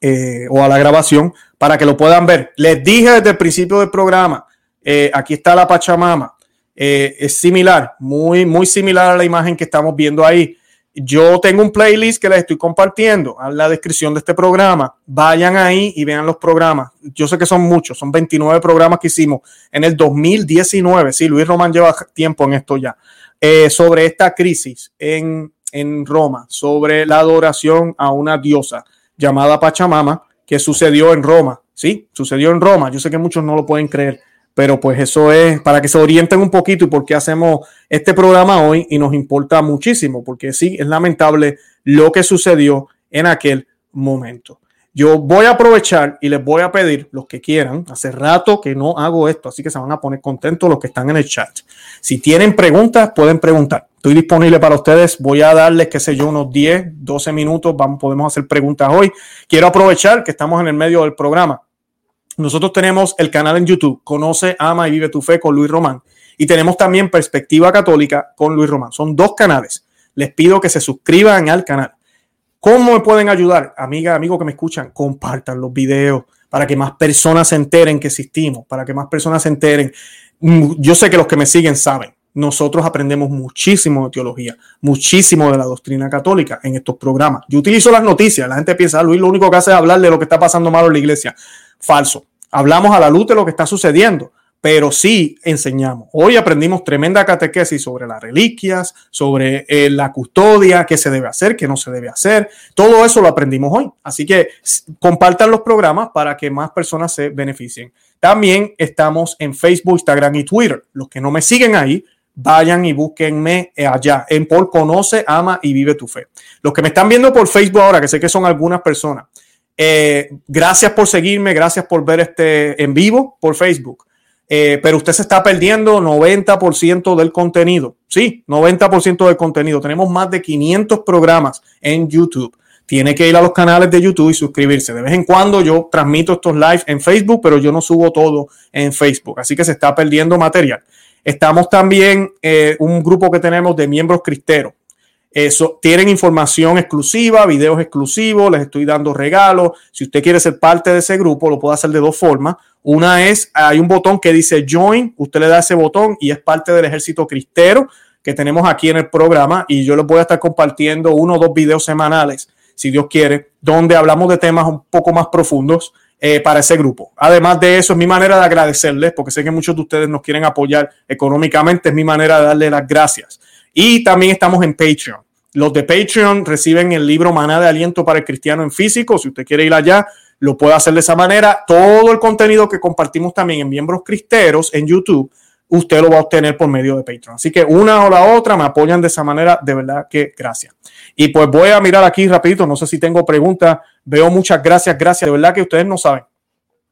eh, o a la grabación para que lo puedan ver. Les dije desde el principio del programa, eh, aquí está la Pachamama, es similar, muy, muy similar a la imagen que estamos viendo ahí. Yo tengo un playlist que les estoy compartiendo en la descripción de este programa. Vayan ahí y vean los programas. Yo sé que son muchos, son 29 programas que hicimos en el 2019. Sí, Luis Román lleva tiempo en esto ya. Eh, sobre esta crisis en, en Roma, sobre la adoración a una diosa llamada Pachamama que sucedió en Roma. Sí, sucedió en Roma. Yo sé que muchos no lo pueden creer pero pues eso es para que se orienten un poquito y por qué hacemos este programa hoy y nos importa muchísimo, porque sí, es lamentable lo que sucedió en aquel momento. Yo voy a aprovechar y les voy a pedir, los que quieran, hace rato que no hago esto, así que se van a poner contentos los que están en el chat. Si tienen preguntas, pueden preguntar. Estoy disponible para ustedes. Voy a darles, qué sé yo, unos 10, 12 minutos. Vamos, podemos hacer preguntas hoy. Quiero aprovechar que estamos en el medio del programa nosotros tenemos el canal en YouTube, Conoce, Ama y Vive tu Fe con Luis Román. Y tenemos también Perspectiva Católica con Luis Román. Son dos canales. Les pido que se suscriban al canal. ¿Cómo me pueden ayudar? Amiga, amigo que me escuchan, compartan los videos para que más personas se enteren que existimos, para que más personas se enteren. Mm, yo sé que los que me siguen saben, nosotros aprendemos muchísimo de teología, muchísimo de la doctrina católica en estos programas. Yo utilizo las noticias, la gente piensa, Luis lo único que hace es hablar de lo que está pasando malo en la iglesia. Falso. Hablamos a la luz de lo que está sucediendo, pero sí enseñamos. Hoy aprendimos tremenda catequesis sobre las reliquias, sobre eh, la custodia, qué se debe hacer, qué no se debe hacer. Todo eso lo aprendimos hoy. Así que compartan los programas para que más personas se beneficien. También estamos en Facebook, Instagram y Twitter. Los que no me siguen ahí, vayan y búsquenme eh, allá en por Conoce, Ama y Vive tu Fe. Los que me están viendo por Facebook ahora, que sé que son algunas personas, eh, gracias por seguirme, gracias por ver este en vivo por Facebook. Eh, pero usted se está perdiendo 90% del contenido. Sí, 90% del contenido. Tenemos más de 500 programas en YouTube. Tiene que ir a los canales de YouTube y suscribirse. De vez en cuando yo transmito estos live en Facebook, pero yo no subo todo en Facebook. Así que se está perdiendo material. Estamos también eh, un grupo que tenemos de miembros cristeros. Eso, tienen información exclusiva, videos exclusivos, les estoy dando regalos. Si usted quiere ser parte de ese grupo, lo puede hacer de dos formas. Una es, hay un botón que dice Join, usted le da ese botón y es parte del ejército cristero que tenemos aquí en el programa y yo les voy a estar compartiendo uno o dos videos semanales, si Dios quiere, donde hablamos de temas un poco más profundos eh, para ese grupo. Además de eso, es mi manera de agradecerles, porque sé que muchos de ustedes nos quieren apoyar económicamente, es mi manera de darle las gracias. Y también estamos en Patreon. Los de Patreon reciben el libro Maná de Aliento para el Cristiano en físico. Si usted quiere ir allá, lo puede hacer de esa manera. Todo el contenido que compartimos también en Miembros Cristeros en YouTube, usted lo va a obtener por medio de Patreon. Así que una o la otra me apoyan de esa manera. De verdad que gracias. Y pues voy a mirar aquí rapidito. No sé si tengo preguntas. Veo muchas gracias, gracias. De verdad que ustedes no saben.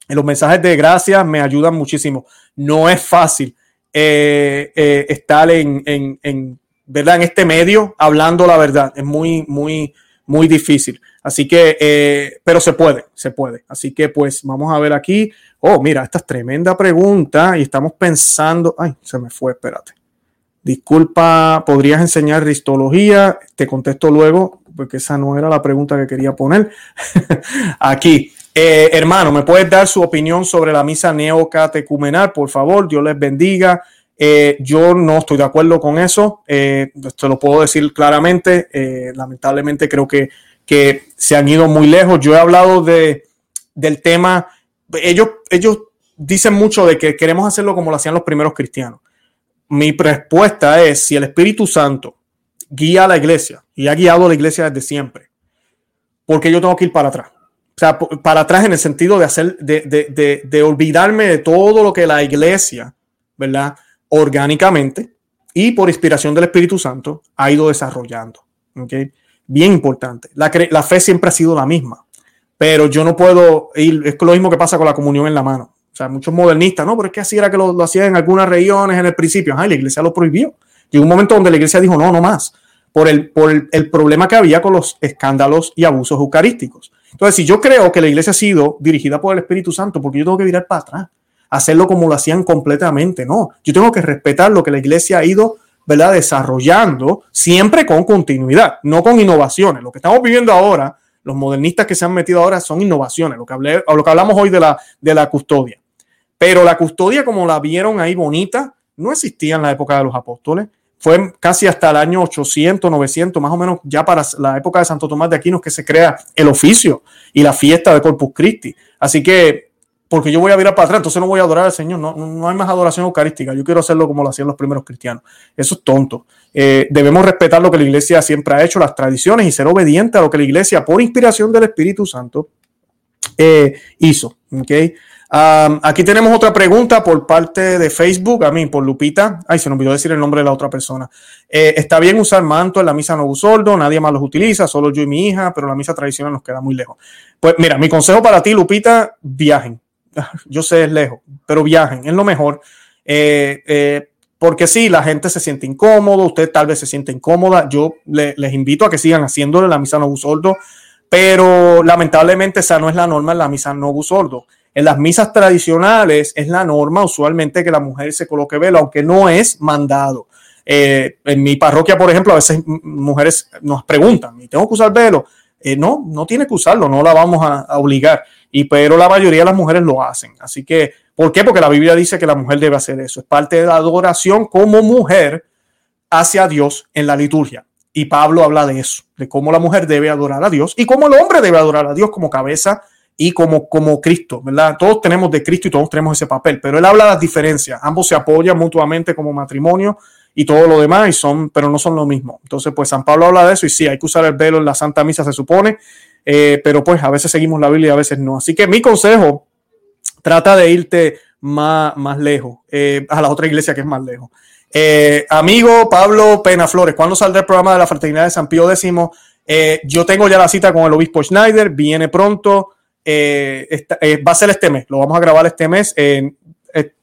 Los mensajes de gracias me ayudan muchísimo. No es fácil eh, eh, estar en, en ¿verdad? En este medio, hablando la verdad. Es muy, muy, muy difícil. Así que, eh, pero se puede, se puede. Así que, pues, vamos a ver aquí. Oh, mira, esta es tremenda pregunta y estamos pensando. Ay, se me fue, espérate. Disculpa, ¿podrías enseñar ristología? Te contesto luego, porque esa no era la pregunta que quería poner. [laughs] aquí. Eh, hermano, ¿me puedes dar su opinión sobre la misa neocatecumenal? Por favor, Dios les bendiga. Eh, yo no estoy de acuerdo con eso, eh, te lo puedo decir claramente. Lamentablemente creo que, que se han ido muy lejos. Yo he hablado de, del tema, ellos, ellos dicen mucho de que queremos hacerlo como lo hacían los primeros cristianos. Mi respuesta es, si el Espíritu Santo guía a la iglesia y ha guiado a la iglesia desde siempre, porque yo tengo que ir para atrás. O sea, para atrás en el sentido de hacer, de, de, de olvidarme de todo lo que la iglesia, ¿verdad? orgánicamente y por inspiración del Espíritu Santo ha ido desarrollando. Bien importante. La, la, fe siempre ha sido la misma, pero yo no puedo ir, es lo mismo que pasa con la comunión en la mano. Muchos modernistas, no, pero es que así era que lo, hacían en algunas regiones en el principio. Ay, la iglesia lo prohibió. Llegó un momento donde la iglesia dijo, no, no más, por el, por el, problema que había con los escándalos y abusos eucarísticos. Entonces, si yo creo que la iglesia ha sido dirigida por el Espíritu Santo, porque yo tengo que virar para atrás hacerlo como lo hacían completamente, no. Yo tengo que respetar lo que la iglesia ha ido ¿verdad? desarrollando siempre con continuidad, no con innovaciones. Lo que estamos viviendo ahora, los modernistas que se han metido ahora son innovaciones, lo que, hablé, lo que hablamos hoy de la, de la custodia. Pero la custodia, como la vieron ahí bonita, no existía en la época de los apóstoles. Fue casi hasta el año 800, 900, más o menos ya para la época de Santo Tomás de Aquino que se crea el oficio y la fiesta de Corpus Christi. Así que porque yo voy a virar para atrás, entonces no voy a adorar al Señor. No, no hay más adoración eucarística. Yo quiero hacerlo como lo hacían los primeros cristianos. Eso es tonto. Eh, debemos respetar lo que la iglesia siempre ha hecho, las tradiciones, y ser obediente a lo que la iglesia, por inspiración del Espíritu Santo, eh, hizo. ¿okay? Aquí tenemos otra pregunta por parte de Facebook, a mí, por Lupita. Ay, se nos olvidó decir el nombre de la otra persona. Eh, está bien usar manto en la misa no soldo, nadie más los utiliza, solo yo y mi hija, pero la misa tradicional nos queda muy lejos. Pues mira, mi consejo para ti, Lupita, viajen [laughs] yo sé, es lejos, pero viajen, es lo mejor. Eh, eh, porque si la gente se siente incómodo, usted tal vez se siente incómoda. Yo les invito a que sigan haciéndole la misa no sordo, pero lamentablemente esa no es la norma en la misa no sordo. En las misas tradicionales es la norma usualmente que la mujer se coloque velo, aunque no es mandado. Eh, en mi parroquia, por ejemplo, a veces mujeres nos preguntan, ¿tengo que usar velo? no, no tiene que usarlo, no la vamos a obligar y pero la mayoría de las mujeres lo hacen. Así que, ¿por qué? Porque la Biblia dice que la mujer debe hacer eso. Es parte de la adoración como mujer hacia Dios en la liturgia. Y Pablo habla de eso, de cómo la mujer debe adorar a Dios y cómo el hombre debe adorar a Dios como cabeza y como, como Cristo, ¿verdad? Todos tenemos de Cristo y todos tenemos ese papel, pero él habla de las diferencias. Ambos se apoyan mutuamente como matrimonio y todo lo demás, son, pero no son lo mismo. Entonces, pues San Pablo habla de eso y sí, hay que usar el velo en la Santa Misa, se supone, eh, pero pues a veces seguimos la Biblia y a veces no. Así que mi consejo, trata de irte más, más lejos, eh, a la otra iglesia que es más lejos. Eh, amigo Pablo Pena Flores, ¿cuándo saldrá el programa de la Fraternidad de San Pío X? yo tengo ya la cita con el obispo Schneider, viene pronto, va a ser este mes, lo vamos a grabar este mes.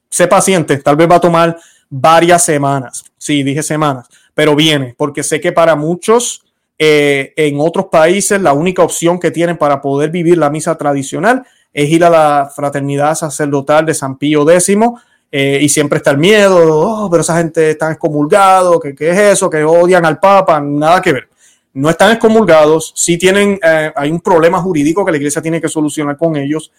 sé paciente, tal vez va a tomar varias semanas, sí, dije semanas, pero viene, porque sé que para muchos eh, en otros países la única opción que tienen para poder vivir la misa tradicional es ir a la fraternidad sacerdotal de San Pío X eh, y siempre está el miedo, oh, pero esa gente está excomulgado, ¿qué, ¿qué, es eso? Que odian al Papa, nada que ver. No están excomulgados, sí tienen, eh, hay un problema jurídico que la iglesia tiene que solucionar con ellos,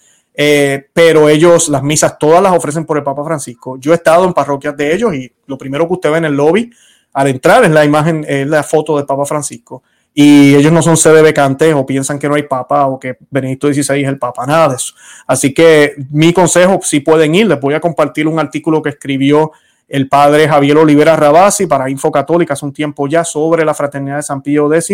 pero ellos las misas todas las ofrecen por el Papa Francisco. Yo he estado en parroquias de ellos y lo primero que usted ve en el lobby al entrar es la imagen, es la foto del Papa Francisco. Y ellos no son sede vacantes o piensan que no hay papa o que Benedicto XVI es el papa, nada de eso. Así que mi consejo, si pueden ir, les voy a compartir un artículo que escribió el padre Javier Olivera Rabasi para Info Católica hace un tiempo ya sobre la fraternidad de San Pío X,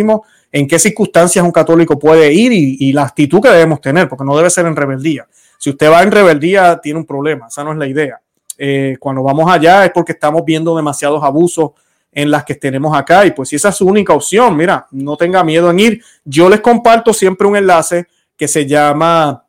en qué circunstancias un católico puede ir y, la actitud que debemos tener, porque no debe ser en rebeldía. Si usted va en rebeldía, tiene un problema, esa no es la idea. Eh, cuando vamos allá es porque estamos viendo demasiados abusos en las que tenemos acá. Y pues si esa es su única opción, mira, no tenga miedo en ir. Yo les comparto siempre un enlace que se llama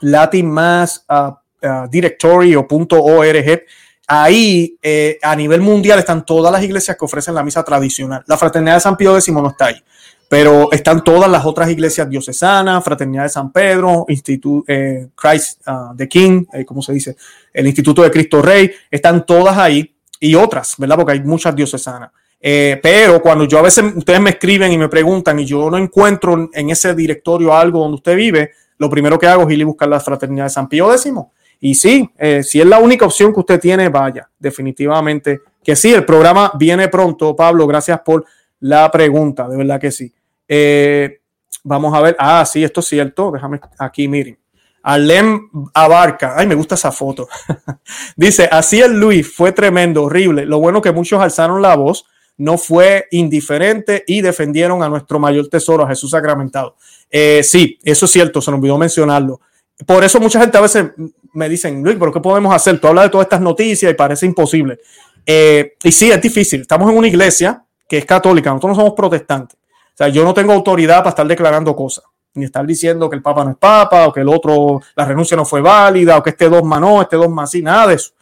Latin Mass uh, uh, Directory o .org. Ahí eh, a nivel mundial están todas las iglesias que ofrecen la misa tradicional. La Fraternidad de San Pío X no está ahí, pero están todas las otras iglesias diocesanas, Fraternidad de San Pedro, Instituto eh, Christ uh, the King, eh, ¿cómo se dice? El Instituto de Cristo Rey, están todas ahí y otras, ¿verdad? Porque hay muchas diocesanas. Pero cuando yo a veces ustedes me escriben y me preguntan y yo no encuentro en ese directorio algo donde usted vive, lo primero que hago es ir a buscar la fraternidad de San Pío X Y sí, eh, si es la única opción que usted tiene, vaya, definitivamente que sí, el programa viene pronto, Pablo, gracias por la pregunta, de verdad que sí. Eh, vamos a ver, ah, sí, esto es cierto, déjame aquí, miren. Alem Abarca, ay, me gusta esa foto. [laughs] Dice, así el Luis, fue tremendo, horrible. Lo bueno que muchos alzaron la voz, no fue indiferente y defendieron a nuestro mayor tesoro, a Jesús sacramentado. Eh, sí, eso es cierto, se nos olvidó mencionarlo. Por eso mucha gente a veces me dicen, Luis, pero ¿qué podemos hacer? Tú hablas de todas estas noticias y parece imposible. Eh, y sí, es difícil. Estamos en una iglesia que es católica, nosotros no somos protestantes. O sea, yo no tengo autoridad para estar declarando cosas, ni estar diciendo que el Papa no es Papa, o que el otro, la renuncia no fue válida, o que este dogma no, este dogma sí, nada de eso.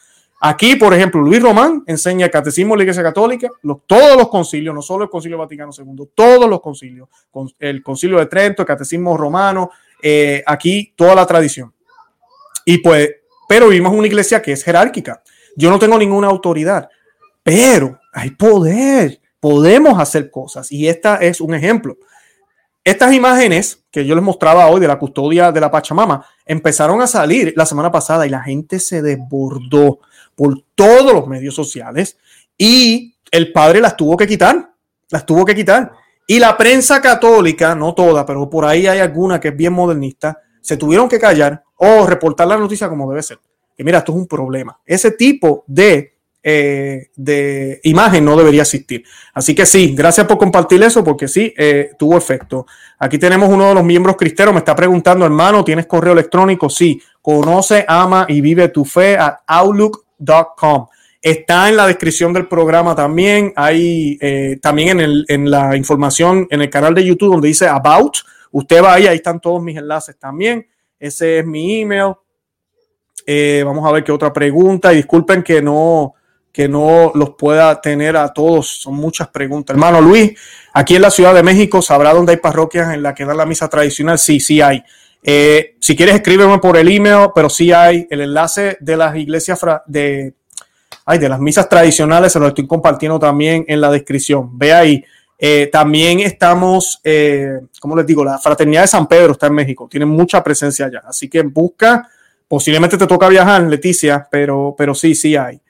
Aquí, por ejemplo, Luis Román enseña el catecismo de la Iglesia Católica, todos los concilios, no solo el Concilio Vaticano II, todos los concilios, el Concilio de Trento, el catecismo romano, eh, aquí toda la tradición. Y pues, pero vivimos una iglesia que es jerárquica. Yo no tengo ninguna autoridad, pero hay poder. Podemos hacer cosas y esta es un ejemplo. Estas imágenes que yo les mostraba hoy de la custodia de la Pachamama empezaron a salir la semana pasada y la gente se desbordó por todos los medios sociales y el padre las tuvo que quitar, las tuvo que quitar. Y la prensa católica, no toda, pero por ahí hay alguna que es bien modernista, se tuvieron que callar o reportar la noticia como debe ser. Que mira, esto es un problema. Ese tipo de, eh, de imagen no debería existir. Así que sí, gracias por compartir eso, porque sí, eh, tuvo efecto. Aquí tenemos uno de los miembros cristeros, me está preguntando, hermano, ¿tienes correo electrónico? Sí, conoce, ama y vive tu fe a outlook.com. Está en la descripción del programa también. Hay eh, también en, en la información en el canal de YouTube donde dice About Usted va ahí, ahí están todos mis enlaces también. Ese es mi email. Eh, vamos a ver qué otra pregunta. Y disculpen que no, que no los pueda tener a todos. Son muchas preguntas. Hermano Luis, aquí en la Ciudad de México, ¿sabrá dónde hay parroquias en las que dan la misa tradicional? Sí, sí hay. Eh, si quieres, escríbeme por el email, pero sí hay el enlace de las iglesias de, ay, de las misas tradicionales, se lo estoy compartiendo también en la descripción. Ve ahí. Eh, también estamos, eh, como les digo, la Fraternidad de San Pedro está en México, tiene mucha presencia allá, así que busca, posiblemente te toca viajar, Leticia, pero, pero sí, sí hay.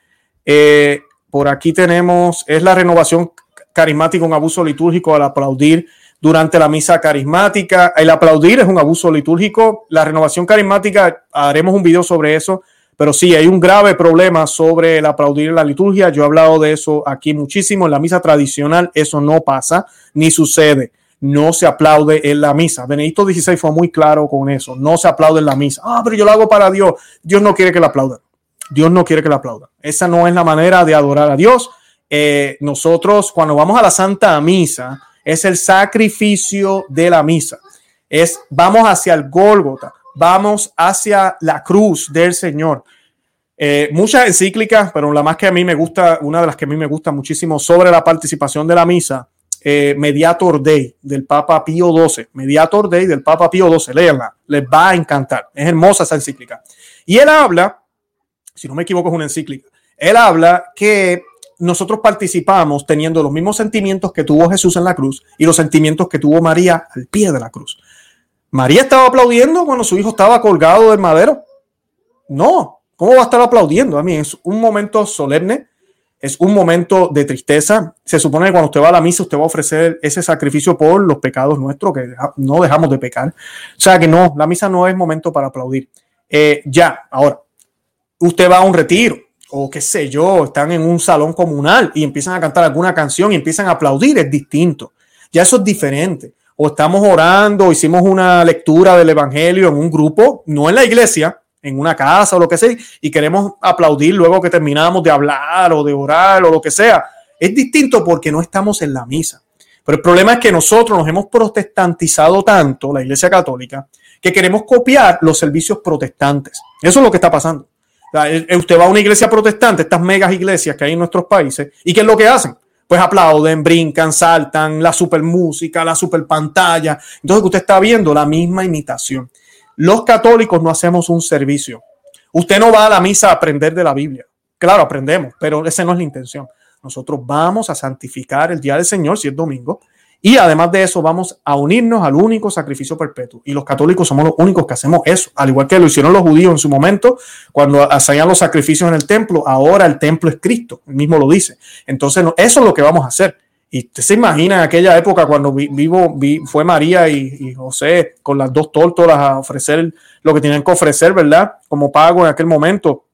Eh, por aquí tenemos, es la renovación carismática, un abuso litúrgico al aplaudir durante la misa carismática. El aplaudir es un abuso litúrgico, la renovación carismática, haremos un video sobre eso pero sí, hay un grave problema sobre el aplaudir la liturgia. Yo he hablado de eso aquí muchísimo. En la misa tradicional eso no pasa ni sucede. No se aplaude en la misa. Benedicto XVI fue muy claro con eso. No se aplaude en la misa. Ah, pero yo lo hago para Dios. Dios no quiere que la aplaudan. Dios no quiere que la aplaudan. Esa no es la manera de adorar a Dios. Eh, nosotros, cuando vamos a la Santa Misa, es el sacrificio de la misa. Es vamos hacia el Gólgota vamos hacia la cruz del Señor. Eh, muchas encíclicas, pero la más que a mí me gusta, una de las que a mí me gusta muchísimo sobre la participación de la misa, eh, Mediator Day del Papa Pío XII. Mediator Day del Papa Pío XII, léanla, les va a encantar. Es hermosa esa encíclica. Y él habla, si no me equivoco, es una encíclica. Él habla que nosotros participamos teniendo los mismos sentimientos que tuvo Jesús en la cruz y los sentimientos que tuvo María al pie de la cruz. María estaba aplaudiendo cuando su hijo estaba colgado del madero. No, ¿cómo va a estar aplaudiendo? A mí es un momento solemne, es un momento de tristeza. Se supone que cuando usted va a la misa, usted va a ofrecer ese sacrificio por los pecados nuestros, que no dejamos de pecar. O sea que no, la misa no es momento para aplaudir. Eh, ya, ahora, usted va a un retiro o qué sé yo, están en un salón comunal y empiezan a cantar alguna canción y empiezan a aplaudir, es distinto. Ya eso es diferente o estamos orando, hicimos una lectura del Evangelio en un grupo, no en la iglesia, en una casa o lo que sea, y queremos aplaudir luego que terminamos de hablar o de orar o lo que sea. Es distinto porque no estamos en la misa. Pero el problema es que nosotros nos hemos protestantizado tanto, la Iglesia Católica, que queremos copiar los servicios protestantes. Eso es lo que está pasando. Usted va a una iglesia protestante, estas megas iglesias que hay en nuestros países, ¿y qué es lo que hacen? Pues aplauden, brincan, saltan, la super música, la super pantalla. Entonces usted está viendo la misma imitación. Los católicos no hacemos un servicio. Usted no va a la misa a aprender de la Biblia. Claro, aprendemos, pero esa no es la intención. Nosotros vamos a santificar el día del Señor, si es domingo, Y además de eso, vamos a unirnos al único sacrificio perpetuo. Y los católicos somos los únicos que hacemos eso, al igual que lo hicieron los judíos en su momento, cuando hacían los sacrificios en el templo. Ahora el templo es Cristo, él mismo lo dice. Entonces, eso es lo que vamos a hacer. Y usted se imagina en aquella época cuando vivo, fue María y, José con las dos tórtolas a ofrecer lo que tenían que ofrecer, ¿verdad? Como pago en aquel momento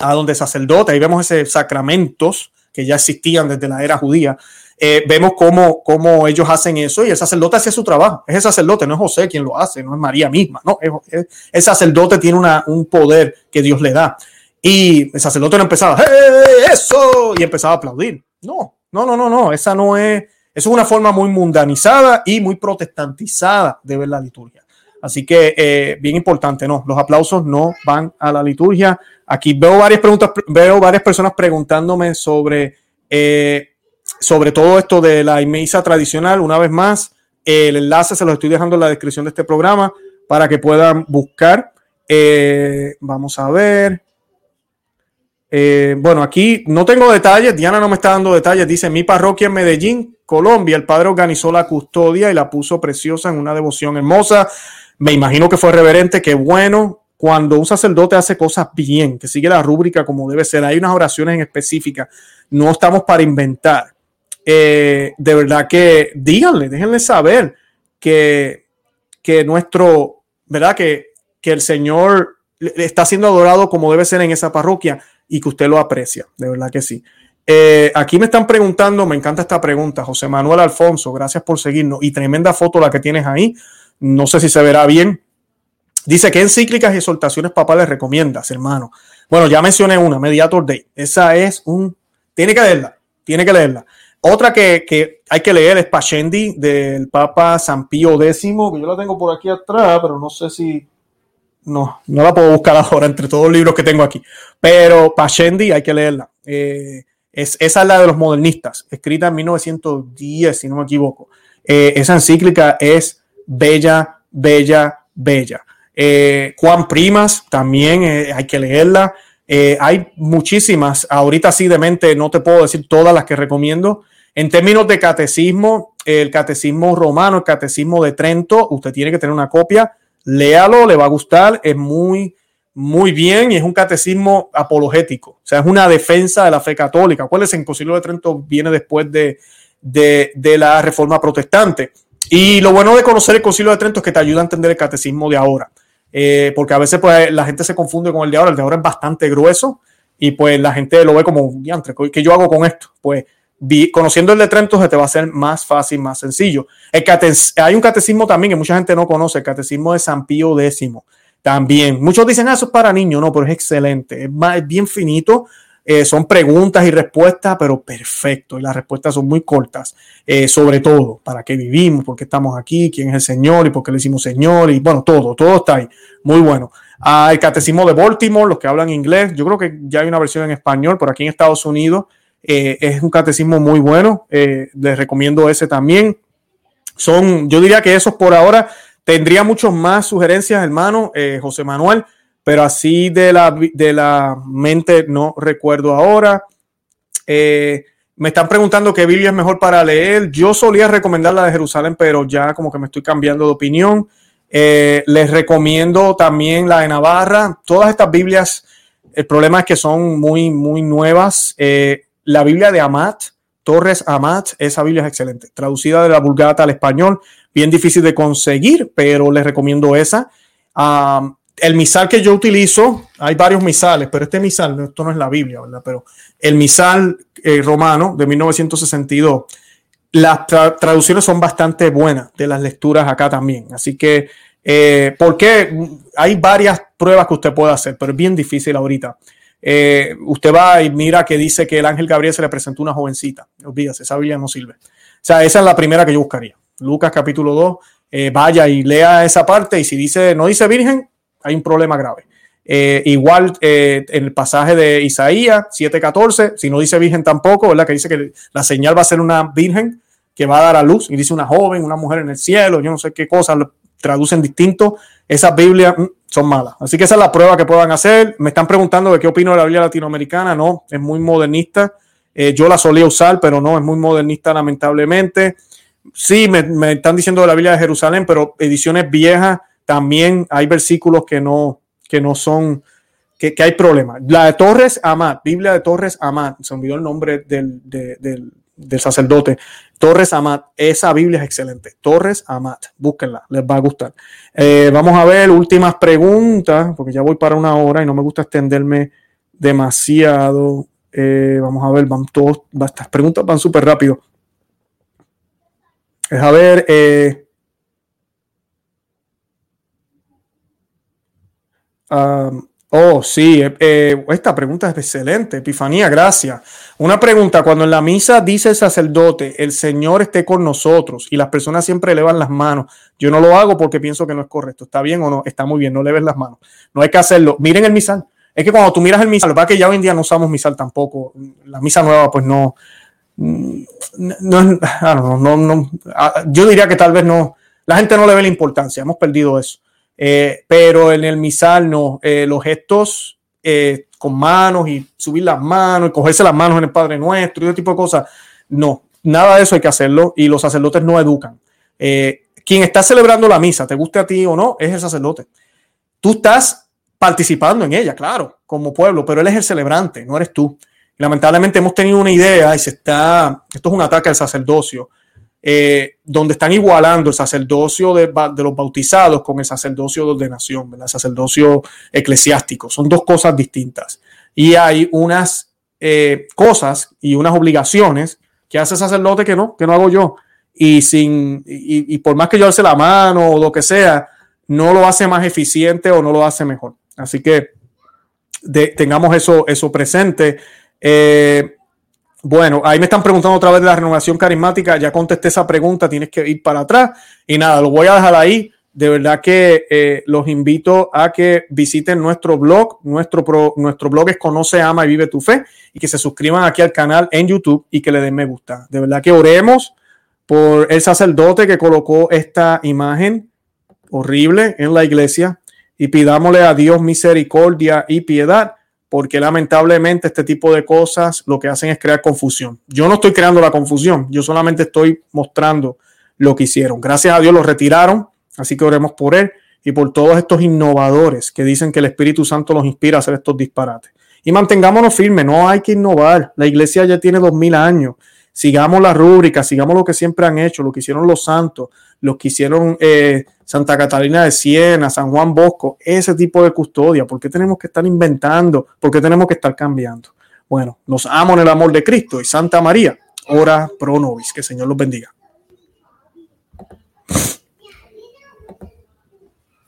a donde sacerdote, ahí vemos esos sacramentos que ya existían desde la era judía. Eh, vemos cómo, cómo, ellos hacen eso y el sacerdote hace su trabajo. Es el sacerdote, no es José quien lo hace, no es María misma, no. el sacerdote tiene una, un poder que Dios le da. Y el sacerdote no empezaba, ¡Eh, eso! Y empezaba a aplaudir. No, no, no, no, no, esa no es, es una forma muy mundanizada y muy protestantizada de ver la liturgia. Así que eh, bien importante, no, los aplausos no van a la liturgia. Aquí veo varias preguntas, veo varias personas preguntándome sobre, eh, sobre todo esto de la misa tradicional. Una vez más, el enlace se los estoy dejando en la descripción de este programa para que puedan buscar. Eh, vamos a ver. Eh, bueno, aquí no tengo detalles, Diana no me está dando detalles, dice mi parroquia en Medellín, Colombia, el padre organizó la custodia y la puso preciosa en una devoción hermosa. Me imagino que fue reverente, qué bueno. Cuando un sacerdote hace cosas bien, que sigue la rúbrica como debe ser, hay unas oraciones en específica, no estamos para inventar. Eh, de verdad que díganle, déjenle saber que, que nuestro, ¿verdad? Que, que el Señor está siendo adorado como debe ser en esa parroquia y que usted lo aprecia, de verdad que sí. Eh, aquí me están preguntando, me encanta esta pregunta, José Manuel Alfonso, gracias por seguirnos y tremenda foto la que tienes ahí, no sé si se verá bien. Dice, ¿qué encíclicas y exhortaciones papales recomiendas, hermano? Bueno, ya mencioné una, Mediator Day. Esa es un... Tiene que leerla, tiene que leerla. Otra que, hay que leer es Pascendi del Papa San Pío X, que yo la tengo por aquí atrás, pero no sé si no, no la puedo buscar ahora entre todos los libros que tengo aquí. Pero Pascendi hay que leerla. Eh, es, esa es la de los modernistas, escrita en 1910, si no me equivoco. Eh, esa encíclica es bella, bella, bella. Eh, Juan Primas también hay que leerla. hay muchísimas. Ahorita sí de mente no te puedo decir todas las que recomiendo. En términos de catecismo, el catecismo romano, el catecismo de Trento, usted tiene que tener una copia léalo, le va a gustar, es muy, muy bien y es un catecismo apologético, o sea, es una defensa de la fe católica. ¿Cuál es el Concilio de Trento? Viene después de, de, la Reforma Protestante. Y lo bueno de conocer el Concilio de Trento es que te ayuda a entender el catecismo de ahora, eh, porque a veces pues, la gente se confunde con el de ahora, el de ahora es bastante grueso y pues la gente lo ve como, ¿qué yo hago con esto? Pues conociendo el de Trento se te va a ser más fácil, más sencillo. Hay un catecismo también que mucha gente no conoce, el catecismo de San Pío X. También, muchos dicen, ah, eso es para niños, no, pero es excelente, es, bien finito, eh, son preguntas y respuestas, pero perfecto, y las respuestas son muy cortas, eh, sobre todo, para qué vivimos, por qué estamos aquí, quién es el Señor y por qué le decimos Señor, y bueno, todo, todo está ahí, muy bueno. Ah, el catecismo de Baltimore, los que hablan inglés, yo creo que ya hay una versión en español, por aquí en Estados Unidos, eh, es un catecismo muy bueno. Eh, les recomiendo ese también. Son, yo diría que esos por ahora. Tendría muchos más sugerencias, hermano, eh, José Manuel, pero así de la, de la mente no recuerdo ahora. me están preguntando qué Biblia es mejor para leer. Yo solía recomendar la de Jerusalén, pero ya como que me estoy cambiando de opinión. les recomiendo también la de Navarra. Todas estas Biblias, el problema es que son muy, muy nuevas. La Biblia de Amat, Torres Amat, esa Biblia es excelente. Traducida de la Vulgata al español, bien difícil de conseguir, pero les recomiendo esa. el misal que yo utilizo, hay varios misales, pero este misal, esto no es la Biblia, ¿verdad? Pero el misal eh, romano de 1962, las traducciones son bastante buenas de las lecturas acá también. Así que, eh, porque hay varias pruebas que usted puede hacer, pero es bien difícil ahorita. Eh, usted va y mira que dice que el ángel Gabriel se le presentó una jovencita. Olvídese, esa Biblia no sirve. O sea, esa es la primera que yo buscaría. Lucas capítulo 2, eh, vaya y lea esa parte y si dice, no dice virgen, hay un problema grave. Eh, igual en el pasaje de Isaías 7:14, si no dice virgen tampoco, ¿verdad? Que dice que la señal va a ser una virgen que va a dar a luz y dice una joven, una mujer en el cielo, yo no sé qué cosas traducen distinto. Esas Biblias mm, son malas. Así que esa es la prueba que puedan hacer. Me están preguntando de qué opino de la Biblia latinoamericana. No, es muy modernista. Eh, yo la solía usar, pero no, es muy modernista lamentablemente. sí, me, están diciendo de la Biblia de Jerusalén, pero ediciones viejas también hay versículos que no, que no son, que, hay problemas. La de Torres Amat, Biblia de Torres Amat, se olvidó el nombre del, del sacerdote. Torres Amat, esa Biblia es excelente. Torres Amat, búsquenla, les va a gustar. Eh, vamos a ver últimas preguntas, porque ya voy para una hora y no me gusta extenderme demasiado. Eh, vamos a ver, van todos, estas preguntas van súper rápido. Es a ver, eh, um, Oh, sí, eh, eh, esta pregunta es excelente. Epifanía, gracias. Una pregunta, cuando en la misa dice el sacerdote, el Señor esté con nosotros y las personas siempre elevan las manos, yo no lo hago porque pienso que no es correcto. ¿Está bien o no? Está muy bien, no leves las manos. No hay que hacerlo. Miren el misal. Es que cuando tú miras el misal, lo que que ya hoy en día no usamos misal tampoco. La misa nueva, pues no. Mm, no, ah, no, no, no, ah, yo diría que tal vez no. La gente no le ve la importancia. Hemos perdido eso. Eh, pero en el misal no, eh, los gestos eh, con manos y subir las manos y cogerse las manos en el Padre Nuestro y ese tipo de cosas, no, nada de eso hay que hacerlo y los sacerdotes no educan. quien está celebrando la misa, te guste a ti o no, es el sacerdote. Tú estás participando en ella, claro, como pueblo, pero él es el celebrante, no eres tú. lamentablemente hemos tenido una idea y se está, esto es un ataque al sacerdocio eh, donde están igualando el sacerdocio de, los bautizados con el sacerdocio de ordenación, el sacerdocio eclesiástico. Son dos cosas distintas. Y hay unas eh, cosas y unas obligaciones que hace el sacerdote que no, que no hago yo. Y, sin, y, por más que yo alce la mano o lo que sea, no lo hace más eficiente o no lo hace mejor. Así que tengamos eso, eso presente. Eh, bueno, ahí me están preguntando otra vez de la renovación carismática. Ya contesté esa pregunta, tienes que ir para atrás. Y nada, lo voy a dejar ahí. De verdad que eh, los invito a que visiten nuestro blog. Nuestro, nuestro blog es Conoce, Ama y Vive tu Fe. Y que se suscriban aquí al canal en YouTube y que le den me gusta. De verdad que oremos por el sacerdote que colocó esta imagen horrible en la iglesia y pidámosle a Dios misericordia y piedad porque lamentablemente este tipo de cosas lo que hacen es crear confusión. Yo no estoy creando la confusión, yo solamente estoy mostrando lo que hicieron. Gracias a Dios lo retiraron, así que oremos por él y por todos estos innovadores que dicen que el Espíritu Santo los inspira a hacer estos disparates. Y mantengámonos firmes, no hay que innovar. La iglesia ya tiene dos mil años. Sigamos la rúbrica, sigamos lo que siempre han hecho, lo que hicieron los santos, lo que hicieron eh, Santa Catalina de Siena, San Juan Bosco, ese tipo de custodia. ¿Por qué tenemos que estar inventando? ¿Por qué tenemos que estar cambiando? Bueno, nos amo en el amor de Cristo y Santa María, ora pro nobis. Que el Señor los bendiga.